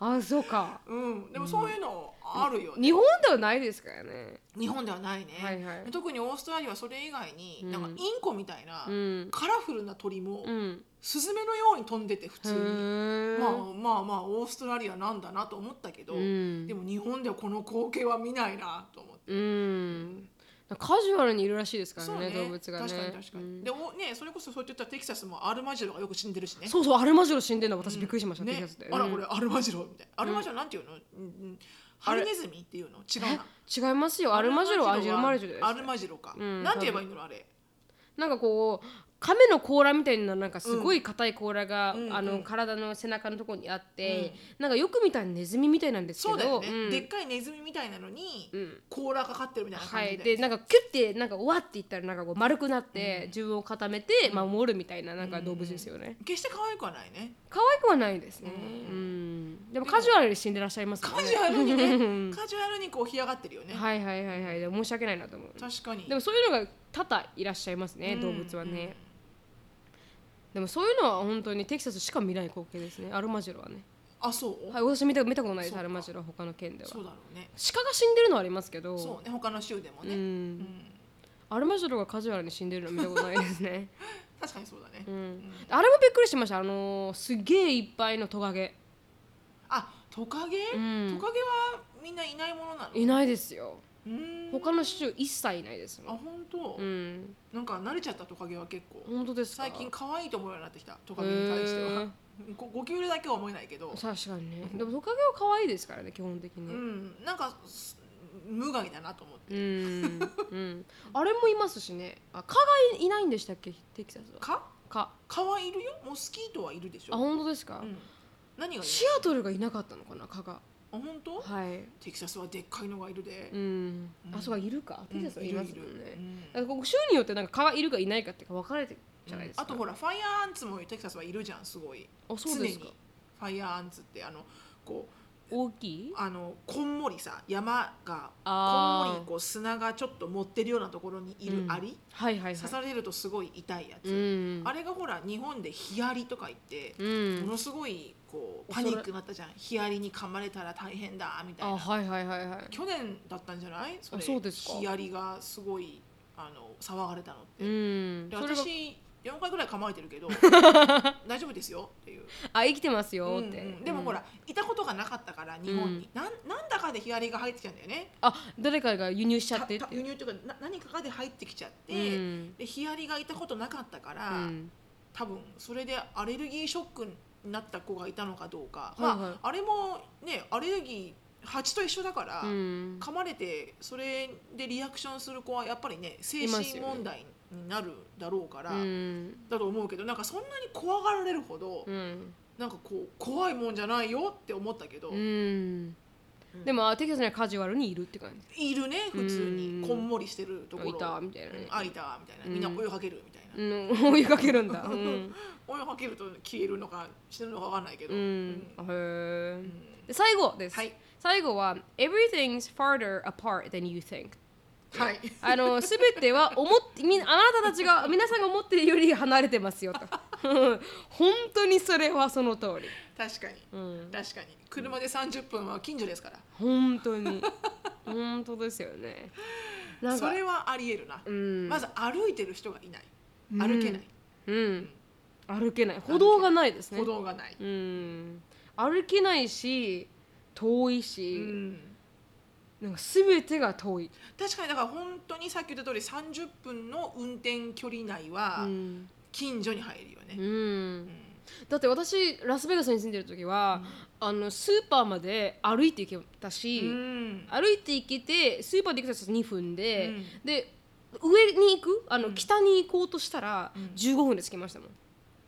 Speaker 1: あそうか。
Speaker 2: うん、でもそういうのあるよね、
Speaker 1: 日本ではないですからね。
Speaker 2: 日本ではないね、
Speaker 1: はいはい。
Speaker 2: 特にオーストラリアはそれ以外に、
Speaker 1: うん。
Speaker 2: なんかインコみたいな、
Speaker 1: うん。
Speaker 2: カラフルな鳥も、
Speaker 1: うん。
Speaker 2: スズメのように飛んでて普通に。まあまあまあオーストラリアなんだなと思ったけど、
Speaker 1: うん。
Speaker 2: でも日本ではこの光景は見ないなと思って。
Speaker 1: うんカジュアルにいるらしいですから
Speaker 2: そう
Speaker 1: ね。動物がね。
Speaker 2: 確かに確かに、
Speaker 1: うん。
Speaker 2: でおねそれこそそう言ったらテキサスもアルマジロがよく死んでるしね。
Speaker 1: そうそうアルマジロ死んでるの私びっくりしました、テキ
Speaker 2: ね
Speaker 1: サスで、
Speaker 2: あら
Speaker 1: うん。
Speaker 2: これアルマジロみたいな。アルマジロなんていうの、うん。うんハリネズミっていうの？違うな。
Speaker 1: 違いますよ。アルマジロはアジルマルジロです。
Speaker 2: アルマジロか、
Speaker 1: うん
Speaker 2: なんて言えばいいのあれ。
Speaker 1: なんかこう亀の甲羅みたいななんかすごい硬い甲羅が、
Speaker 2: うん。
Speaker 1: あの
Speaker 2: うん。
Speaker 1: 体の背中のところにあって、なんかよく見たらネズミみたいなんですけど
Speaker 2: ね、
Speaker 1: うん
Speaker 2: でっかいネズミみたいなのに、
Speaker 1: うん。
Speaker 2: 甲羅がかってるみたいな
Speaker 1: はい、
Speaker 2: 感じで、
Speaker 1: でなんかキュッてなんかわっていったらなんかこう丸くなって、自分を固めて守るみたいななんか動物ですよね、
Speaker 2: 決して可愛くはないね。
Speaker 1: 可愛くはないですね、
Speaker 2: う
Speaker 1: うん。でもカジュアルに死んでらっしゃいますよね。
Speaker 2: カジュアルにね カジュアルにこう干上がってるよね、
Speaker 1: はいはいはいはい。申し訳ないなと思う。
Speaker 2: 確かに。
Speaker 1: でもそういうのが多々いらっしゃいますね、
Speaker 2: うん。
Speaker 1: 動物はね、でもそういうのは本当にテキサスしか見ない光景ですね。アルマジロはね。
Speaker 2: あそう、
Speaker 1: はい私見た見たことないですアルマジロは他の県では。
Speaker 2: そうだろうね。
Speaker 1: 鹿が死んでるのはありますけど。
Speaker 2: そうね他の州でもね、
Speaker 1: うん。
Speaker 2: うん。
Speaker 1: アルマジロがカジュアルに死んでるのは見たことないですね、
Speaker 2: 確かにそうだね、
Speaker 1: うん、あれもびっくりしました。あのーすげえいっぱいのトカゲ。
Speaker 2: あトカゲ、
Speaker 1: うん。
Speaker 2: トカゲはみんないないものなの？
Speaker 1: いないですよ。
Speaker 2: うん
Speaker 1: 他の州一切いないです。
Speaker 2: あ本当、
Speaker 1: うん。
Speaker 2: なんか慣れちゃったトカゲは結構。
Speaker 1: 本当です。か
Speaker 2: 最近可愛いと思うようになってきたトカゲに対しては。ごゴキブリだけは思えないけど。
Speaker 1: 確かにね。でもトカゲは可愛いですからね基本的
Speaker 2: う
Speaker 1: に
Speaker 2: ん。なんかす無害だなと思って。
Speaker 1: うん、うん、あれもいますしね。あ蚊がいいないんでしたっけ？テキサスは。
Speaker 2: 蚊？
Speaker 1: 蚊。
Speaker 2: 蚊はいるよ？モスキートはいるでしょ。
Speaker 1: あ本当ですか、
Speaker 2: うん、何が
Speaker 1: シアトルがいなかったのかな蚊が
Speaker 2: あ本当？
Speaker 1: はい。
Speaker 2: テキサスはでっかいのがいるで。
Speaker 1: う、ん、
Speaker 2: うん。
Speaker 1: あそうかいるか。テキサスはいますもんね、
Speaker 2: うん。
Speaker 1: だからここ州によってなんか蚊がいるかいないかって分かれてるじゃないですか、
Speaker 2: あとほらファイヤーアンツもテキサスはいるじゃんすごい。
Speaker 1: あそうですか。
Speaker 2: 常にファイヤーアンツってあのこう
Speaker 1: 大きい？
Speaker 2: あのこんもりさ山がこんもりこう砂がちょっと持ってるようなところにいるアリ、
Speaker 1: はいはいはい。
Speaker 2: 刺されるとすごい痛いやつ、
Speaker 1: うん。
Speaker 2: あれがほら日本でヒアリとか言って、
Speaker 1: うん。
Speaker 2: ものすごいこうパニックになったじゃん。ヒアリに噛まれたら大変だみたいな。
Speaker 1: あはいはいはいはい。
Speaker 2: 去年だったんじゃない？それ。
Speaker 1: あそうですか。
Speaker 2: ヒアリがすごいあの騒がれたのって、
Speaker 1: うん。
Speaker 2: 私4回ぐらい噛まれてるけど 大丈夫ですよっていう、
Speaker 1: あ生きてますよ
Speaker 2: うん
Speaker 1: って、
Speaker 2: うんでもほらいたことがなかったから日本に、なんなんだかでヒアリが入ってきたんだよね。
Speaker 1: あ誰かが輸入しちゃ
Speaker 2: た
Speaker 1: ってって。
Speaker 2: た輸入というかな何かがで入ってきちゃって、
Speaker 1: うん。
Speaker 2: でヒアリがいたことなかったから、
Speaker 1: うん。
Speaker 2: 多分それでアレルギーショックになった子がいたのかどうか、
Speaker 1: はいはい。
Speaker 2: まあ、あれもねアレルギー蜂と一緒だから、
Speaker 1: うん。
Speaker 2: 噛まれてそれでリアクションする子はやっぱりね精神問題になるだろうから、
Speaker 1: うん。
Speaker 2: だと思うけどなんかそんなに怖がられるほど、
Speaker 1: うん。
Speaker 2: なんかこう怖いもんじゃないよって思ったけど、
Speaker 1: うん。でもあテキサスにはカジュアルにいるって感じ。
Speaker 2: いるね普通
Speaker 1: うん。
Speaker 2: にこんもりしてるところ。
Speaker 1: いたみたいなね。
Speaker 2: うんあいたみたいな。みんな追いかけるみたいな、
Speaker 1: うん。追いかけるんだ。うん、
Speaker 2: 追いかけると消えるのか死ぬのか分かんないけど、
Speaker 1: うん。
Speaker 2: うん。
Speaker 1: で最後です、
Speaker 2: はい。
Speaker 1: 最後は Everything's farther apart than you think.
Speaker 2: はい。
Speaker 1: あのすべては思ってみあなたたちが皆さんが思っているより離れてますよと。本当にそれはその通り、
Speaker 2: 確かに。
Speaker 1: うん、
Speaker 2: 確かに。車で30分は近所ですから。
Speaker 1: 本当に。本当ですよね。
Speaker 2: それはありえるな、
Speaker 1: うん。
Speaker 2: まず歩いてる人がいない。
Speaker 1: うん。
Speaker 2: 歩けない、
Speaker 1: うん歩けない。歩道がないですね。
Speaker 2: 歩道がない、
Speaker 1: うん。歩けないし遠いうし、
Speaker 2: ん。
Speaker 1: なんか全てが遠い、
Speaker 2: 確かにだから本当にさっき言った通り30分の運転距離内は
Speaker 1: うん。
Speaker 2: 近所に入るよね、
Speaker 1: うん。
Speaker 2: うん。
Speaker 1: だって私ラスベガスに住んでる時は、あのスーパーまで歩いて行けたし、
Speaker 2: うん。
Speaker 1: 歩いて行けてスーパーで行くと2分で、
Speaker 2: うん。
Speaker 1: で上に行く？あの、北に行こうとしたら15分で着きましたもん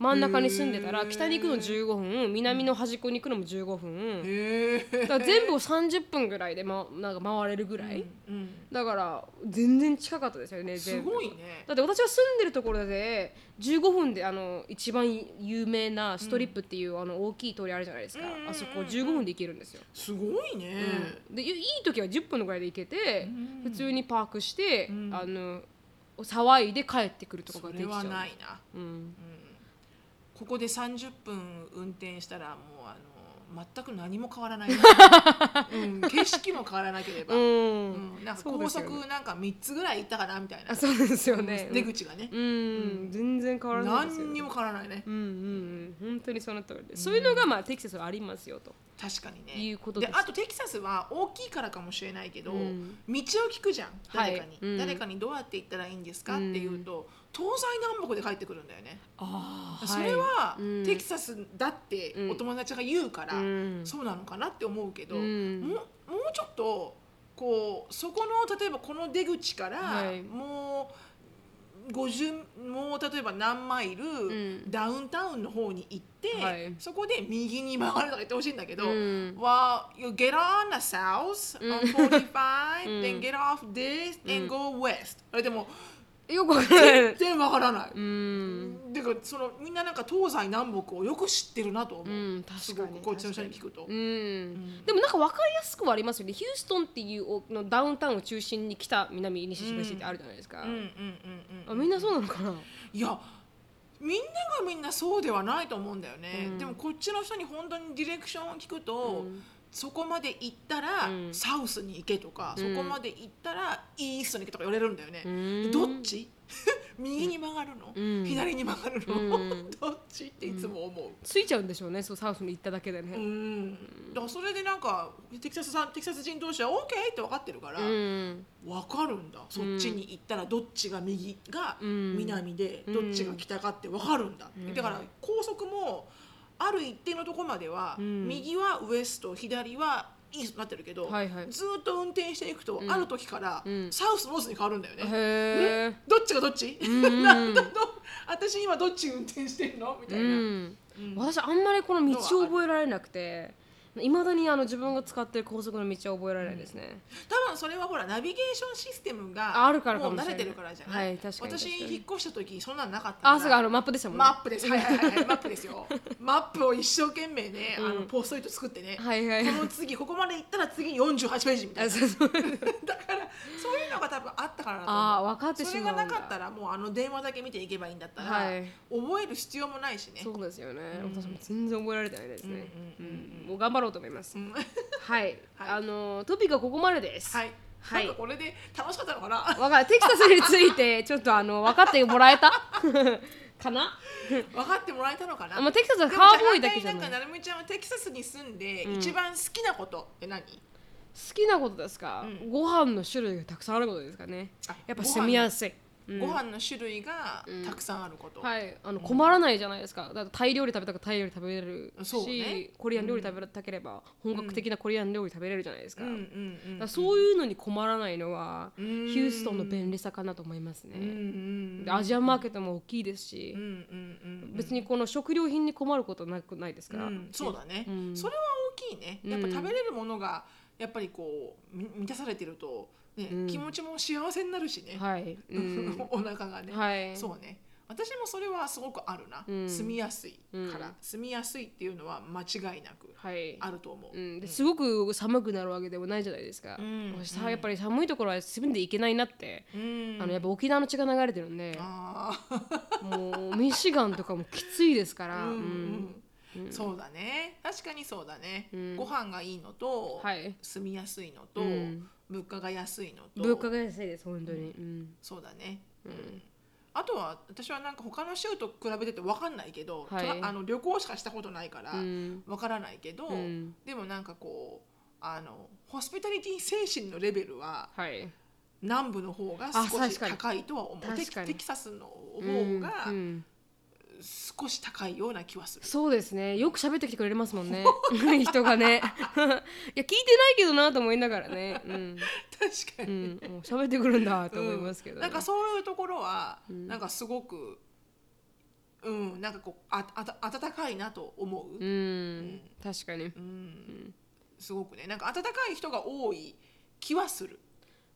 Speaker 1: 真ん中に住んでたら北に行くの15分南の端っこに行くのも15分、だから全部を30分ぐらいで、ま、なんか回れるぐらい、
Speaker 2: うん
Speaker 1: だから全然近かったですよね
Speaker 2: すごいね。
Speaker 1: だって私が住んでるところで15分であの一番有名なストリップっていう、あの大きい通りあるじゃないですか、
Speaker 2: うん
Speaker 1: あそこ15分で行けるんですよ、
Speaker 2: すごいね、
Speaker 1: でいいい時は10分のぐらいで行けて、普通にパークして、
Speaker 2: ん。
Speaker 1: あの騒いで帰ってくるとかが
Speaker 2: それ
Speaker 1: できちゃう。
Speaker 2: はないな。
Speaker 1: うん、
Speaker 2: ここで30分運転したらもうあの全く何も変わらない。な、うん、景色も変わらなければ、
Speaker 1: うん。
Speaker 2: うんなんか高速なんか3つぐらい行ったかなみたいな。
Speaker 1: あそうですよね。
Speaker 2: 出口がね、
Speaker 1: うん、全然変わらないですよ
Speaker 2: 何にも変わらないね。
Speaker 1: うんうんうん。本当にその通りで、そういうのがまあテキサスはありますよと。
Speaker 2: 確かにね。
Speaker 1: いうことで
Speaker 2: あとテキサスは大きいからかもしれないけど、
Speaker 1: うん。
Speaker 2: 道を聞くじゃん。誰かに、
Speaker 1: はい。うん。
Speaker 2: 誰かにどうやって行ったらいいんですかっていうと東西南北で帰ってくるんだよね、
Speaker 1: あ
Speaker 2: それは、
Speaker 1: うん。
Speaker 2: テキサスだってお友達が言うから、
Speaker 1: うん。
Speaker 2: そうなのかなって思うけど、
Speaker 1: うん。
Speaker 2: もうもうちょっとこうそこの例えばこの出口から、
Speaker 1: はい。
Speaker 2: もう50もう例えば何マイル、
Speaker 1: ん。
Speaker 2: ダウンタウンの方に行って、
Speaker 1: はい。
Speaker 2: そこで右に曲がるとか言ってほしいんだけど、
Speaker 1: うん。
Speaker 2: は you get on the south on 45、then get off this and go west、あれでも
Speaker 1: よくわからない。
Speaker 2: 全然わからない、
Speaker 1: うん。
Speaker 2: でかそのみんななんか東西南北をよく知ってるなと思う、
Speaker 1: うん確かに
Speaker 2: すごくこっちの人に聞くと、
Speaker 1: うん。でもなんか分かりやすくはありますよね。ヒューストンっていうおのダウンタウンを中心に北南西東ってあるじゃないですか、
Speaker 2: うんうんうんうん。
Speaker 1: あみんなそうなのかな？い
Speaker 2: やみんながみんなそうではないと思うんだよね、
Speaker 1: うん。
Speaker 2: でもこっちの人に本当にディレクションを聞くと、
Speaker 1: うん
Speaker 2: そこまで行ったら、
Speaker 1: うん。
Speaker 2: サウスに行けとか、
Speaker 1: うん。
Speaker 2: そこまで行ったらイーストに行けとか言われるんだよね、
Speaker 1: うん。
Speaker 2: どっち？右に曲がるの、
Speaker 1: うん。
Speaker 2: 左に曲がるの、
Speaker 1: うん。
Speaker 2: どっち？っていつも思う。
Speaker 1: ついちゃうんでしょうねそうサウスに行っただけで
Speaker 2: う
Speaker 1: ね
Speaker 2: ん、だからそれでなんかテキサスさんテキサス人同士は OK って分かってるから、
Speaker 1: うん。
Speaker 2: 分かるんだ。そっちに行ったらどっちが右が
Speaker 1: うん。
Speaker 2: 南で
Speaker 1: うん。
Speaker 2: どっちが北かって分かるんだ、
Speaker 1: うん。
Speaker 2: だから高速もある一定のところまでは、
Speaker 1: うん。
Speaker 2: 右はウエスト左はイーストになってるけど、
Speaker 1: はいはい。
Speaker 2: ずーっと運転していくと、
Speaker 1: うん。
Speaker 2: ある時から、
Speaker 1: うん。
Speaker 2: サウスノースに変わるんだよね。
Speaker 1: へえ
Speaker 2: どっちがどっち、
Speaker 1: ん。
Speaker 2: なん私今どっち運転してんの？みたいな。
Speaker 1: 私あんまりこの道を覚えられなくていまだにあの自分が使ってる高速の道は覚えられないですね、
Speaker 2: 多分それはほらナビゲーションシステムが
Speaker 1: ああるからか
Speaker 2: もう慣れてるからじゃない、
Speaker 1: はい確かに
Speaker 2: 私引っ越した時そんなんなかった
Speaker 1: あそうかあのマップでしたもんね。
Speaker 2: マップです。はいはいはいはい マップですよ。マップを一生懸命ね、あのポストイット作ってね、
Speaker 1: はいはい。
Speaker 2: この次ここまで行ったら次48ページみたいな。
Speaker 1: あそうそう。
Speaker 2: だからそういうのが多分あったから
Speaker 1: あー分かってしまうんだ。
Speaker 2: それがなかったらもうあの電話だけ見ていけばいいんだったら、
Speaker 1: はい。
Speaker 2: 覚える必要もないしね。
Speaker 1: そうですよね、
Speaker 2: うん
Speaker 1: 私も全然覚えられてないですね、
Speaker 2: うんうんうん。
Speaker 1: うん。もう頑張ろうと思います、
Speaker 2: うん。
Speaker 1: はい、
Speaker 2: はい。
Speaker 1: あのトピックはここまでです。
Speaker 2: はい、
Speaker 1: はい。
Speaker 2: なんかこれで楽しかったのかな？
Speaker 1: わかる。テキサスについてちょっとあの分かってもらえた？かな？
Speaker 2: 分かってもらえたのかな？
Speaker 1: まあテキサスはカーボーイだけじゃない。
Speaker 2: なんかなるみちゃんはテキサスに住んで
Speaker 1: うん。
Speaker 2: 一番好きなことって何、
Speaker 1: 好きなことですか、
Speaker 2: うん。
Speaker 1: ご飯の種類がたくさんあることですかね。
Speaker 2: あ
Speaker 1: やっぱ住みやすい、うん。
Speaker 2: ご飯の種類がたくさんあること、
Speaker 1: はい、あの困らないじゃないですか。だってタイ料理食べたかタイ料理食べれるし、
Speaker 2: ね。
Speaker 1: コリアン料理食べたければ本格的なコリアン料理食べれるじゃないですか。そういうのに困らないのは、
Speaker 2: うん。
Speaker 1: ヒューストンの便利さかなと思いますね。アジアマーケットも大きいですし、
Speaker 2: うんうんうん
Speaker 1: 別にこの食料品に困ることなくないですか、
Speaker 2: うん。そうだね、
Speaker 1: うん。
Speaker 2: それは大きいね。やっぱ食べれるものがやっぱりこうみ満たされてると、ね
Speaker 1: うん。
Speaker 2: 気持ちも幸せになるしね、
Speaker 1: はい、うん。
Speaker 2: お腹がね、
Speaker 1: はい、
Speaker 2: そうね。私もそれはすごくあるな、
Speaker 1: うん
Speaker 2: 住みやすいから、
Speaker 1: うん。
Speaker 2: 住みやすいっていうのは間違いなく
Speaker 1: はい。
Speaker 2: あると思う、
Speaker 1: うん、ですごく寒くなるわけでもないじゃないですか。
Speaker 2: うん。
Speaker 1: 私さやっぱり寒いところは住んでいけないなって、
Speaker 2: うん。
Speaker 1: あのやっぱ沖縄の血が流れてるんで、
Speaker 2: あ
Speaker 1: もうミシガンとかもきついですか
Speaker 2: ー
Speaker 1: ら、
Speaker 2: うん。
Speaker 1: うん。
Speaker 2: うん。そうだね。確かにそうだね、
Speaker 1: うん。
Speaker 2: ご飯がいいのと、
Speaker 1: はい。
Speaker 2: 住みやすいのと、
Speaker 1: うん
Speaker 2: 物価が安いのと。
Speaker 1: 物価が安いです本当に、うん。
Speaker 2: そうだね、
Speaker 1: うん。
Speaker 2: あとは私はなんか他の州と比べてて分かんないけど、
Speaker 1: はい。
Speaker 2: あの旅行しかしたことないから
Speaker 1: うん。
Speaker 2: 分からないけど、
Speaker 1: うん。
Speaker 2: でもなんかこうあのホスピタリティ精神のレベルは
Speaker 1: はい。
Speaker 2: 南部の方が
Speaker 1: あ
Speaker 2: 少し高いとは思う。テキサスの方が
Speaker 1: うん。うん
Speaker 2: 少し高いような気はする。
Speaker 1: そうですね。よく喋ってきてくれますもんね。人がね。いや聞いてないけどなと思いながらね。うん、
Speaker 2: 確か
Speaker 1: う
Speaker 2: に、
Speaker 1: う喋ってくるんだと思いますけど、
Speaker 2: なんかそういうところは、
Speaker 1: ん。
Speaker 2: なんかすごくうん。なんかこうああた温かいなと思う、
Speaker 1: うん。確かに。
Speaker 2: うん。すごくね。なんか温かい人が多い気はする。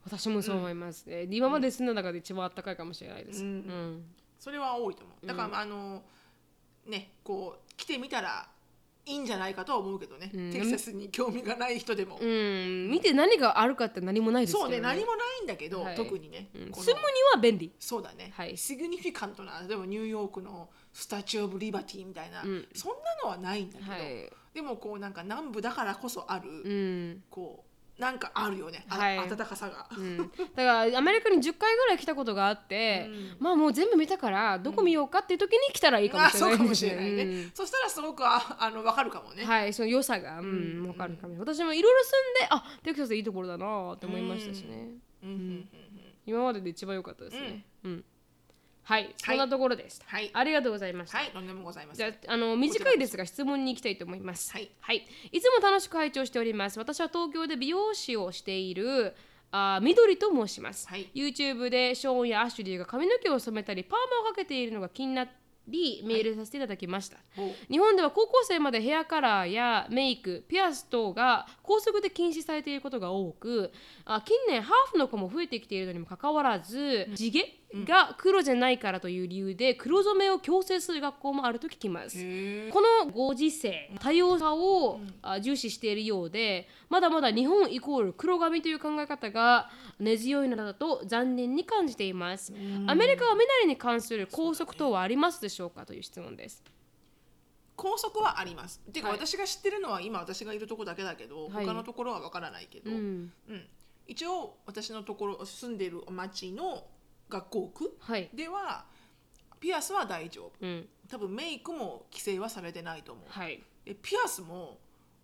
Speaker 1: 私もそう思いますね、今まで住んだ中で一番暖かいかもしれないです、
Speaker 2: うん。
Speaker 1: うん
Speaker 2: それは多いと思う。だから、あのねこう来てみたらいいんじゃないかとは思うけどね、
Speaker 1: うん。
Speaker 2: テキサスに興味がない人でも、
Speaker 1: うん、見て何があるかって何もないですけど
Speaker 2: そうね何もないんだけど、
Speaker 1: はい。
Speaker 2: 特にね、この
Speaker 1: うん住むには便利。
Speaker 2: そうだね、
Speaker 1: はい。
Speaker 2: シグニフィカントな例えばニューヨークのスタチュー・オブ・リバティみたいな、
Speaker 1: うん。
Speaker 2: そんなのはないんだけど、
Speaker 1: はい。
Speaker 2: でもこうなんか南部だからこそある、
Speaker 1: うん。
Speaker 2: こうなんかあるよね、あ
Speaker 1: はい。
Speaker 2: 温かさが。
Speaker 1: うん、だからアメリカに10回ぐらい来たことがあって、
Speaker 2: うん。
Speaker 1: まあもう全部見たからどこ見ようかっていう時に来たらいいかも
Speaker 2: あ
Speaker 1: しれ
Speaker 2: そうかもし
Speaker 1: ないですね
Speaker 2: れないね、そしたらすごくああの分かるかもね、
Speaker 1: うんはいその良さが、うん
Speaker 2: うん。
Speaker 1: わかるかも、私もいろいろ住んであテキサスいいところだなって思いましたしね、
Speaker 2: うん。うん。うん。うん。
Speaker 1: 今までで一番良かったですね、うんはいそんなところでした、
Speaker 2: はい。
Speaker 1: ありがとうございました、
Speaker 2: はいとんでもございません
Speaker 1: じゃああの短いですが質問に行きたいと思います。
Speaker 2: はい、
Speaker 1: い、つも楽しく拝聴しております。私は東京で美容師をしているあ緑と申します、
Speaker 2: はい。
Speaker 1: YouTube でショーンやアシュリーが髪の毛を染めたりパーマをかけているのが気になりメールさせていただきました。
Speaker 2: ほう。
Speaker 1: 日本では高校生までヘアカラーやメイクピアス等が校則で禁止されていることが多くあ近年ハーフの子も増えてきているのにもかかわらず地毛が黒じゃないからという理由で黒染めを強制する学校もあると聞きます。このご時世多様さを、あ重視しているようでまだまだ日本イコール黒髪という考え方が根強いのだと残念に感じています。アメリカは身なりに関する校則等はありますでしょうかという質問です。
Speaker 2: 校則はあります。ていうか、
Speaker 1: はい。
Speaker 2: 私が知ってるのは今私がいるとこだけだけど、
Speaker 1: はい。
Speaker 2: 他のところは分からないけど、
Speaker 1: う
Speaker 2: うん
Speaker 1: ん。
Speaker 2: 一応私のところ住んでる町の学校区
Speaker 1: はい。
Speaker 2: ではピアスは大丈夫。
Speaker 1: うん。
Speaker 2: 多分メイクも規制はされてないと思う。
Speaker 1: はい。
Speaker 2: でピアスも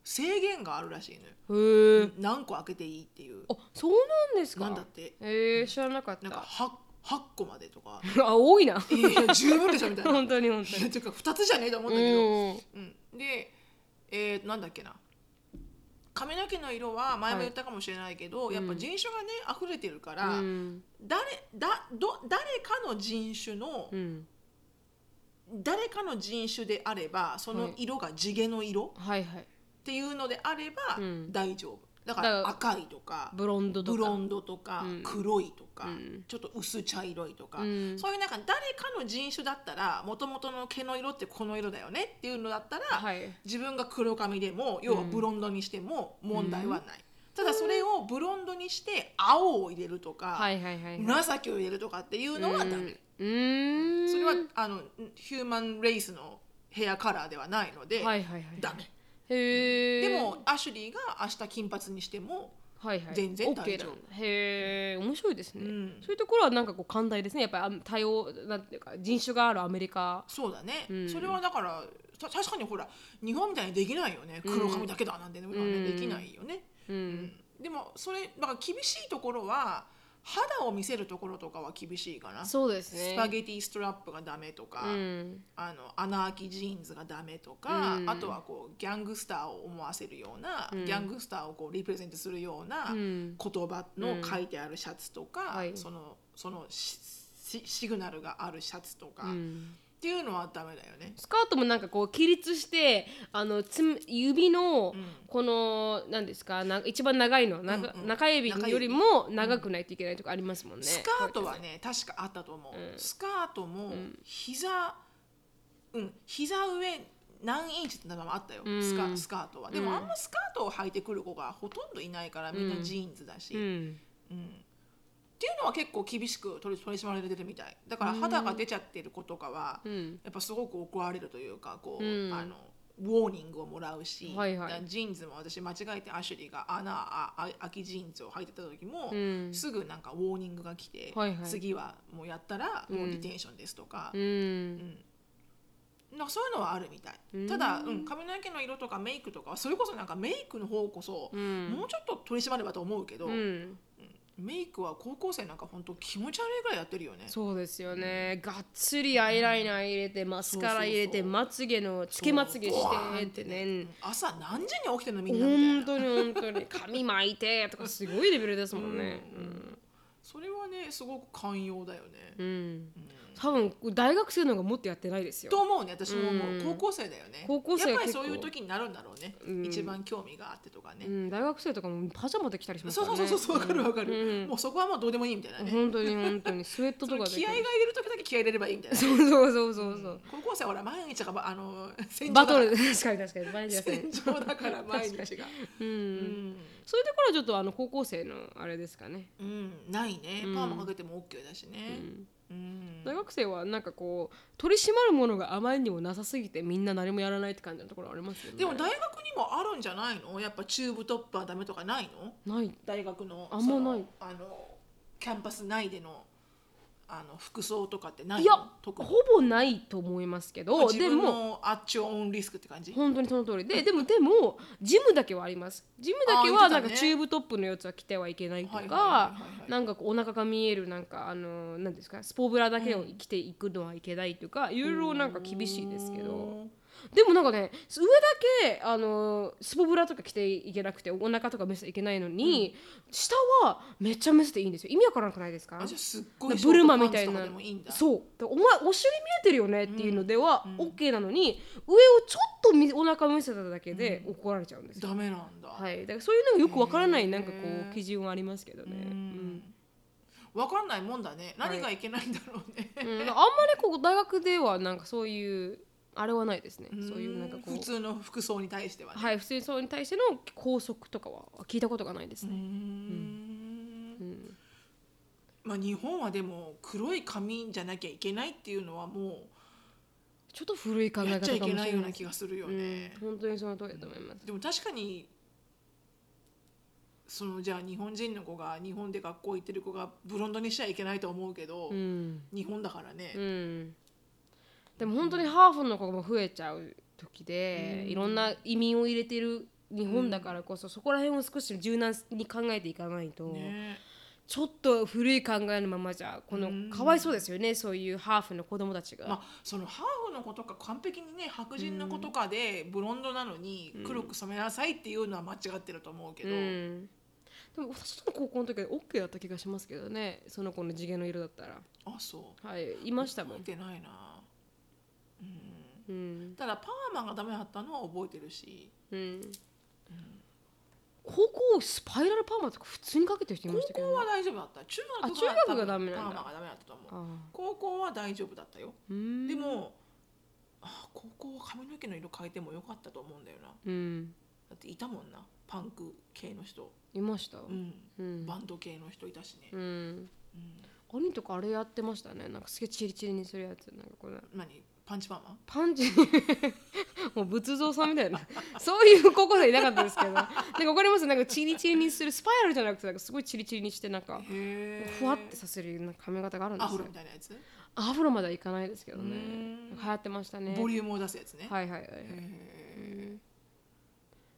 Speaker 2: 制限があるらしいのよ。何個開けていいっていう。
Speaker 1: あそうなんですか？
Speaker 2: なんだって。
Speaker 1: へえ知らなかった。
Speaker 2: なんか 8, 8個までとか。
Speaker 1: あ多いな。
Speaker 2: いや十分でしょみたいな。
Speaker 1: 本当に本
Speaker 2: い
Speaker 1: 当に。
Speaker 2: やていうか2つじゃねえと思うんだけど、
Speaker 1: うん。
Speaker 2: うん、で、えー、なんだっけな髪の毛の色は前も言ったかもしれないけど、
Speaker 1: い
Speaker 2: やっぱ人種がね溢れてるから、
Speaker 1: うん。
Speaker 2: 誰だど誰かの人種の、
Speaker 1: うん。
Speaker 2: 誰かの人種であればその色が地毛の色
Speaker 1: はいはい。
Speaker 2: っていうのであれば
Speaker 1: うん。
Speaker 2: 大丈夫。だか
Speaker 1: だから
Speaker 2: ら赤いとか
Speaker 1: ブロンドとか。
Speaker 2: ブロンドとか
Speaker 1: うん。
Speaker 2: 黒いとか、
Speaker 1: うん。
Speaker 2: ちょっと薄茶色いとか、
Speaker 1: うん。
Speaker 2: そういうなんか誰かの人種だったらもともとの毛の色ってこの色だよねっていうのだったら、
Speaker 1: はい。
Speaker 2: 自分が黒髪でも要はブロンドにしても問題はない、ただそれをブロンドにして青を入れるとか、
Speaker 1: はいはいはいはい。
Speaker 2: 紫を入れるとかっていうのはダメ、
Speaker 1: うーん。
Speaker 2: それはあのヒューマンレイスのヘアカラーではないので、
Speaker 1: はいはいはい。
Speaker 2: ダメ
Speaker 1: へえ
Speaker 2: でもアシュリーが明日金髪にしても
Speaker 1: はいはい。
Speaker 2: 全然大
Speaker 1: OK
Speaker 2: 丈夫。
Speaker 1: なんだへえ面白いですね、
Speaker 2: うん。
Speaker 1: そういうところはなんかこう寛大ですね。やっぱりあ多様なんていうか人種があるアメリカ。
Speaker 2: そうだね、
Speaker 1: うん。
Speaker 2: それはだからた確かにほら日本みたいにできないよね。黒髪だけだなんてね、
Speaker 1: ん。
Speaker 2: できないよね、
Speaker 1: う
Speaker 2: うんん。でもそれだから厳しいところは肌を見せるところとかは厳しいかな、
Speaker 1: そうですね。
Speaker 2: スパゲティストラップがダメとか、
Speaker 1: うん。
Speaker 2: あの穴開きジーンズがダメとか、
Speaker 1: うん。
Speaker 2: あとはこうギャングスターを思わせるような、
Speaker 1: うん。
Speaker 2: ギャングスターをこう represent するような
Speaker 1: うん。
Speaker 2: 言葉の書いてあるシャツとか、
Speaker 1: はい。
Speaker 2: そのそのシグナルがあるシャツとか、っ
Speaker 1: うん
Speaker 2: ていうのはダメだよね。
Speaker 1: スカートもなんかこう起立してあのつむ指の
Speaker 2: うん。
Speaker 1: この何ですかな一番長いのな
Speaker 2: うんうん。
Speaker 1: 中指よりも長くないといけないとかありますもんね。
Speaker 2: スカートはね確かあったと思う、
Speaker 1: うん。
Speaker 2: スカートも膝うん膝上何インチってのもあったよ、
Speaker 1: うん。
Speaker 2: スカスカートは。でも、
Speaker 1: うん。
Speaker 2: あんまスカートを履いてくる子がほとんどいないからみんなジーンズだし、
Speaker 1: うん。
Speaker 2: うんっていうのは結構厳しく取り取り締まられてるみたい。だから肌が出ちゃってる子とかは、
Speaker 1: うん。
Speaker 2: やっぱすごく怒られるというかこう、
Speaker 1: うん。
Speaker 2: あの warning をもらうし、
Speaker 1: はいはい。
Speaker 2: ジーンズも私間違えてアシュリーが穴ああ開きジーンズを履いてた時も、
Speaker 1: うん。
Speaker 2: すぐなんか warning が来て、
Speaker 1: はいはい。
Speaker 2: 次はもうやったらもう detention ですとか。
Speaker 1: う、ん。
Speaker 2: なんかそういうのはあるみたい、
Speaker 1: うん。
Speaker 2: ただ、うん、髪の毛の色とかメイクとかはそれこそなんかメイクの方こそ、
Speaker 1: うん。
Speaker 2: もうちょっと取り締まればと思うけど、
Speaker 1: うん
Speaker 2: メイクは高校生なんか本当気持ち悪いぐらいやってるよね。
Speaker 1: そうですよね、がっつりアイライナー入れて、マスカラ入れてまつげのつけまつげしてってね。
Speaker 2: 朝何時に起きてんのみんなみたいな。
Speaker 1: 本当に本当に。髪巻いてとかすごいレベルですもんね。
Speaker 2: それはねすごく寛容だよね、
Speaker 1: うん、うん多分大学生の方がもっとやってないですよ。
Speaker 2: と思うね私も思う、
Speaker 1: うん。
Speaker 2: 高校生だよね。
Speaker 1: 高校生
Speaker 2: やっぱりそういう時になるんだろうね、
Speaker 1: うん。
Speaker 2: 一番興味があってとかね、
Speaker 1: うん、大学生とかもパジャマで来たりしますからね。
Speaker 2: そうそうそうそうわかるわかる、
Speaker 1: うん。
Speaker 2: もうそこはもうどうでもいいみたいなね、
Speaker 1: 本当に本当に。スウェット
Speaker 2: その
Speaker 1: とかで。
Speaker 2: 気合が入れる時だけ気合い入れればいいみたいな
Speaker 1: そうそうそうそうそう。
Speaker 2: 高校生はほら毎日がばあの戦
Speaker 1: バ
Speaker 2: 場だから。
Speaker 1: トル。確かに確かに。毎日
Speaker 2: 戦場。だから毎日が。
Speaker 1: うん、
Speaker 2: うん、
Speaker 1: そういうところはちょっとあの高校生のあれですかね、
Speaker 2: うん、ないね。
Speaker 1: うん。
Speaker 2: パーマかけても OK だしね。
Speaker 1: うん
Speaker 2: うん、
Speaker 1: 大学生はなんかこう取り締まるものがあまりにもなさすぎてみんな何もやらないって感じのところありますよね。
Speaker 2: でも大学にもあるんじゃないの？やっぱチューブトップはダメとかないの？
Speaker 1: ない。
Speaker 2: 大学の
Speaker 1: あんまない。
Speaker 2: あのキャンパス内でのあの服装とかってないの？
Speaker 1: いやほぼないと思いますけどでも
Speaker 2: の at your own risk って感じ？
Speaker 1: 本当にその通り。で でもでもジムだけはあります。ジムだけはなんかチューブトップのやつは着てはいけないとかなんかお腹が見えるなんかあのなんですかスポブラだけを着ていくのはいけないとかいろいろなんか厳しいですけどでもなんかね上だけあのスポブラとか着ていけなくてお腹とか見せていけないのに、下はめっちゃ見せていいんですよ。意味わからなくないですか？
Speaker 2: あじゃあすっごい
Speaker 1: ブルマみたいな。そう。でお前お尻見えてるよね？っていうのでは
Speaker 2: うん
Speaker 1: OK なのに、上をちょっとみお腹見せただけで怒られちゃうんですよ、
Speaker 2: ダメなんだ、
Speaker 1: はい、だからそういうのがよくわからないなんかこう基準はありますけどね、
Speaker 2: うん。わかんないもんだね。何がいけないんだろうね、
Speaker 1: うんうん。あんまりこう大学ではなんかそういうあれはないですね、そういうなんかこう。
Speaker 2: 普通の服装に対してはね、
Speaker 1: はい普通にそうに対しての拘束とかは聞いたことがないですね、
Speaker 2: ん。
Speaker 1: うん。
Speaker 2: まあ日本はでも黒い髪じゃなきゃいけないっていうのはも
Speaker 1: ちょっと古い考え方かもし
Speaker 2: ちゃいけないよう
Speaker 1: れな
Speaker 2: 気がするよね、
Speaker 1: うん、本当にその通りだと思います、
Speaker 2: でも確かにそのじゃあ日本人の子が日本で学校行ってる子がブロンドにしちゃいけないと思うけど、
Speaker 1: うん。
Speaker 2: 日本だからね、
Speaker 1: うんでも本当にハーフの子も増えちゃう時で、いろんな移民を入れてる日本だからこそ、そこら辺を少し柔軟に考えていかないと、
Speaker 2: ね。
Speaker 1: ちょっと古い考えのままじゃこの、かわいそうですよねそういうハーフの子供たちが。
Speaker 2: まあ、そのハーフの子とか完璧にね白人の子とかでブロンドなのに黒く染めなさいっていうのは間違ってると思うけど、
Speaker 1: うん。でも私の高校の時は OK だった気がしますけどねその子の地毛の色だったら。
Speaker 2: あそう。
Speaker 1: はいいましたもん。
Speaker 2: 覚えてないな、うん、
Speaker 1: うん
Speaker 2: ただパーマがダメだったのは覚えてるし。
Speaker 1: うん。高校スパイラルパーマとか普通にかけてる人い
Speaker 2: 高
Speaker 1: ましたけど、ね、
Speaker 2: 校は大丈夫だった。中学
Speaker 1: あ中学がダメなんだ
Speaker 2: パーマがダメだったと思う。
Speaker 1: あ
Speaker 2: 高校は大丈夫だったよ。でもあ高校は髪の毛の色変えてもよかったと思うんだよな。
Speaker 1: うん。
Speaker 2: だっていたもんな。パンク系の人、
Speaker 1: いました？
Speaker 2: うん、
Speaker 1: うん。
Speaker 2: バンド系の人いたしね、
Speaker 1: うん。
Speaker 2: うん。
Speaker 1: 兄とかあれやってましたね。なんかすげえチリチリにするやつ。なんかこれ
Speaker 2: 何？パンチパーマ？
Speaker 1: パンチ。もう仏像さんみたいな。そういう高校生いなかったですけど。なんかわかります？なんかチリチリにするスパイラルじゃなくてなんかすごいチリチリにしてなんかふわってさせるなんか髪型があるんで
Speaker 2: アフ
Speaker 1: すよ
Speaker 2: ロみたいなやつ？
Speaker 1: アフロまではいかないですけどね。
Speaker 2: うん。
Speaker 1: 流行ってましたね。
Speaker 2: ボリュームを出すやつね、
Speaker 1: はいはいはいはい。
Speaker 2: へ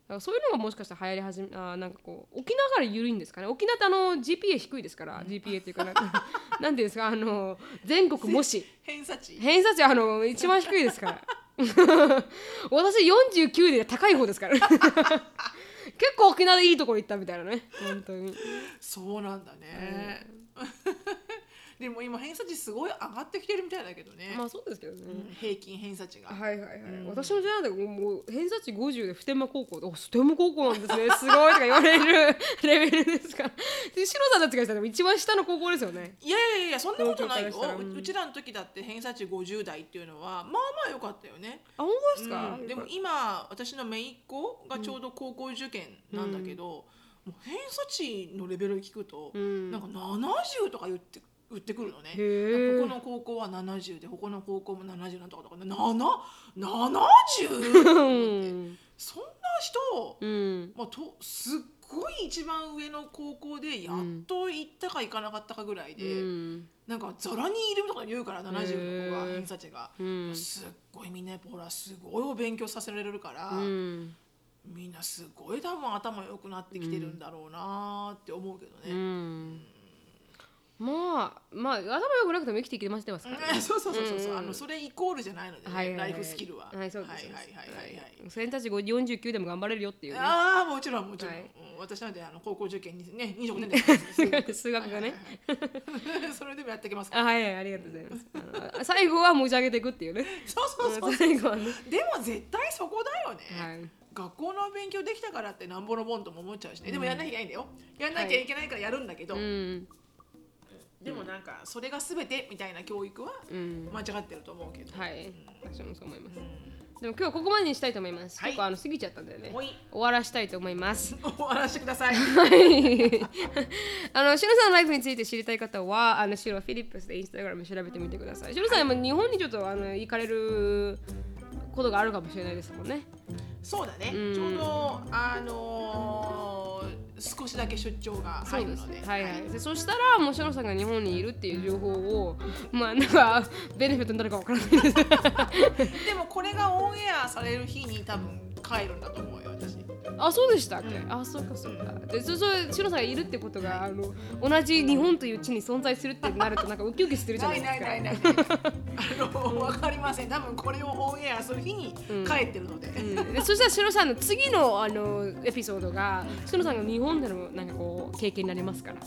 Speaker 1: だからそういうのがもしかしたら流行り始めあーなんかこう沖縄から緩いんですかね。沖縄ってあの GPA 低いですから GPA っていうかなんか。なんていうんですかあの全国模試。
Speaker 2: ー偏差値。
Speaker 1: 偏差値あの一番低いですから。私49で高い方ですから。結構沖縄でいいところ行ったみたいなね。本当に。
Speaker 2: そうなんだね、でも今偏差値すごい上がってきてるみたいだけどね、
Speaker 1: まあそうですけどね、
Speaker 2: うん平均偏差値が、
Speaker 1: はいはいはい、私の時代でもう偏差値50で普天間高校で「お普天間高校なんですね。すごい」とか言われる レベルですから。で篠田たちがしたら一番下の高校ですよね。
Speaker 2: いやいやいやそんなことないよ。
Speaker 1: うん。
Speaker 2: ううちらの時だって偏差値50代っていうのはまあまあ良かったよね、
Speaker 1: あ本当ですか、
Speaker 2: うん。でも今私の姪っ子がちょうど高校受験なんだけど、もう偏差値のレベル聞くと、
Speaker 1: ん。
Speaker 2: なんか70とか言って言ってくるのね。ここの高校は70でここの高校も70なんとかとかね7 70?
Speaker 1: うん。
Speaker 2: そんな人、
Speaker 1: うん。
Speaker 2: まあ、とすっごい一番上の高校でやっと行ったか行かなかったかぐらいで、
Speaker 1: うん。
Speaker 2: なんかざらにいるとか言うから70の子が偏差値が、
Speaker 1: うん。
Speaker 2: すっごいみんなやっぱほらすごいお勉強させられるから、
Speaker 1: うん。
Speaker 2: みんなすごい多分頭良くなってきてるんだろうなって思うけど
Speaker 1: う
Speaker 2: ね。
Speaker 1: んまあまあ頭良くなくても生きていけましてますから、
Speaker 2: うん そうそうそうそう、
Speaker 1: う。ん
Speaker 2: あのそれイコールじゃないので、ね
Speaker 1: はいはいはい。
Speaker 2: ライフスキルは。
Speaker 1: はいそうです
Speaker 2: はいはいはいはい。はい。
Speaker 1: 選択肢49でも頑張れるよっていうね、
Speaker 2: ああもちろんもちろん、
Speaker 1: はい。
Speaker 2: うん私なんてあの高校受験にね26年で
Speaker 1: 数学がね。
Speaker 2: はいはいはい。それでもやってきますから。
Speaker 1: あはいはいありがとうございます。あの最後は持ち上げていくっていうね。
Speaker 2: そうそうそうそう。
Speaker 1: 最後はね。
Speaker 2: でも絶対そこだよね、
Speaker 1: はい。
Speaker 2: 学校の勉強できたからってなんぼのもんとも思っちゃうしね。でもやんなきゃいけないんだよ。やんなきゃいけないからやるんだけど、
Speaker 1: うん
Speaker 2: でもなんかそれが全てみたいな教育は
Speaker 1: うん。
Speaker 2: 間違ってると思うけど、
Speaker 1: はい。私もそう思います。
Speaker 2: うん。
Speaker 1: でも今日はここまでにしたいと思います、
Speaker 2: はい。
Speaker 1: 結構あの過ぎちゃったんだよね終わらしたいと思います。
Speaker 2: お話してください。
Speaker 1: はい。あの、シロさんのライフについて知りたい方は、あの、シロフィリップスでインスタグラム調べてみてください。シロさんは今日本にちょっとあの行かれることがあるかもしれないですもんね。
Speaker 2: そうだね、
Speaker 1: うん。
Speaker 2: ちょうどあのー少しだけ出張が入るので
Speaker 1: ね。はいはい。でそしたら、もうシロさんが日本にいるっていう情報を、まあ、なんか、ベネフィットになるかわからないです。
Speaker 2: でもこれがオンエアされる日に多分帰るんだと思うよ私
Speaker 1: あ、そうでしたっけ、あ、そうかそうか。で、そそシロさんがいるってことが、あの、同じ日本という地に存在するってなると、なんかウキウキしてるじゃな
Speaker 2: ないい
Speaker 1: ですか。
Speaker 2: ないないないない。あのわかりません。多分これをオンエアする日に帰ってるので、
Speaker 1: うん。でそしたらシロさんの次のあのエピソードがシロさんが日本でのなんかこう経験になりますから。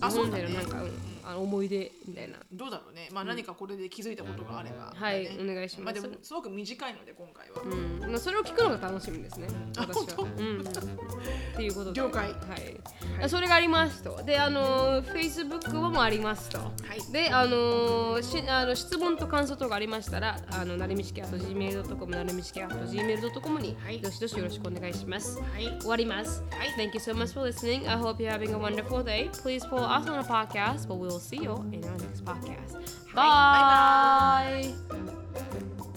Speaker 2: あ
Speaker 1: 日本での
Speaker 2: そうだね
Speaker 1: なんか、うんあの思い出みたいな。
Speaker 2: どうだろうね。まあ何かこれで気づいたことがあれば、
Speaker 1: はい。
Speaker 2: ね
Speaker 1: お願いします。
Speaker 2: あでもすごく短いので今回は、
Speaker 1: うん。まあそれを聞くのが楽しみですね。
Speaker 2: あ
Speaker 1: 私は。
Speaker 2: 本当？
Speaker 1: うん。っていうことで。
Speaker 2: 了解。
Speaker 1: はい、それがありますと。であの Facebook もありますと。
Speaker 2: はい。
Speaker 1: であのしあの質問と感想とかありましたらあのなるみしきあと gmail.com なるみしきあと gmail.com に
Speaker 2: はい。
Speaker 1: どしどしよろしくお願いします。
Speaker 2: はい。
Speaker 1: 終わります。Thank you so much for listening. I hope you're having a wonderful day. Please follow us on our podcast, but we'll see you in our next podcast.
Speaker 2: Bye.
Speaker 1: Bye.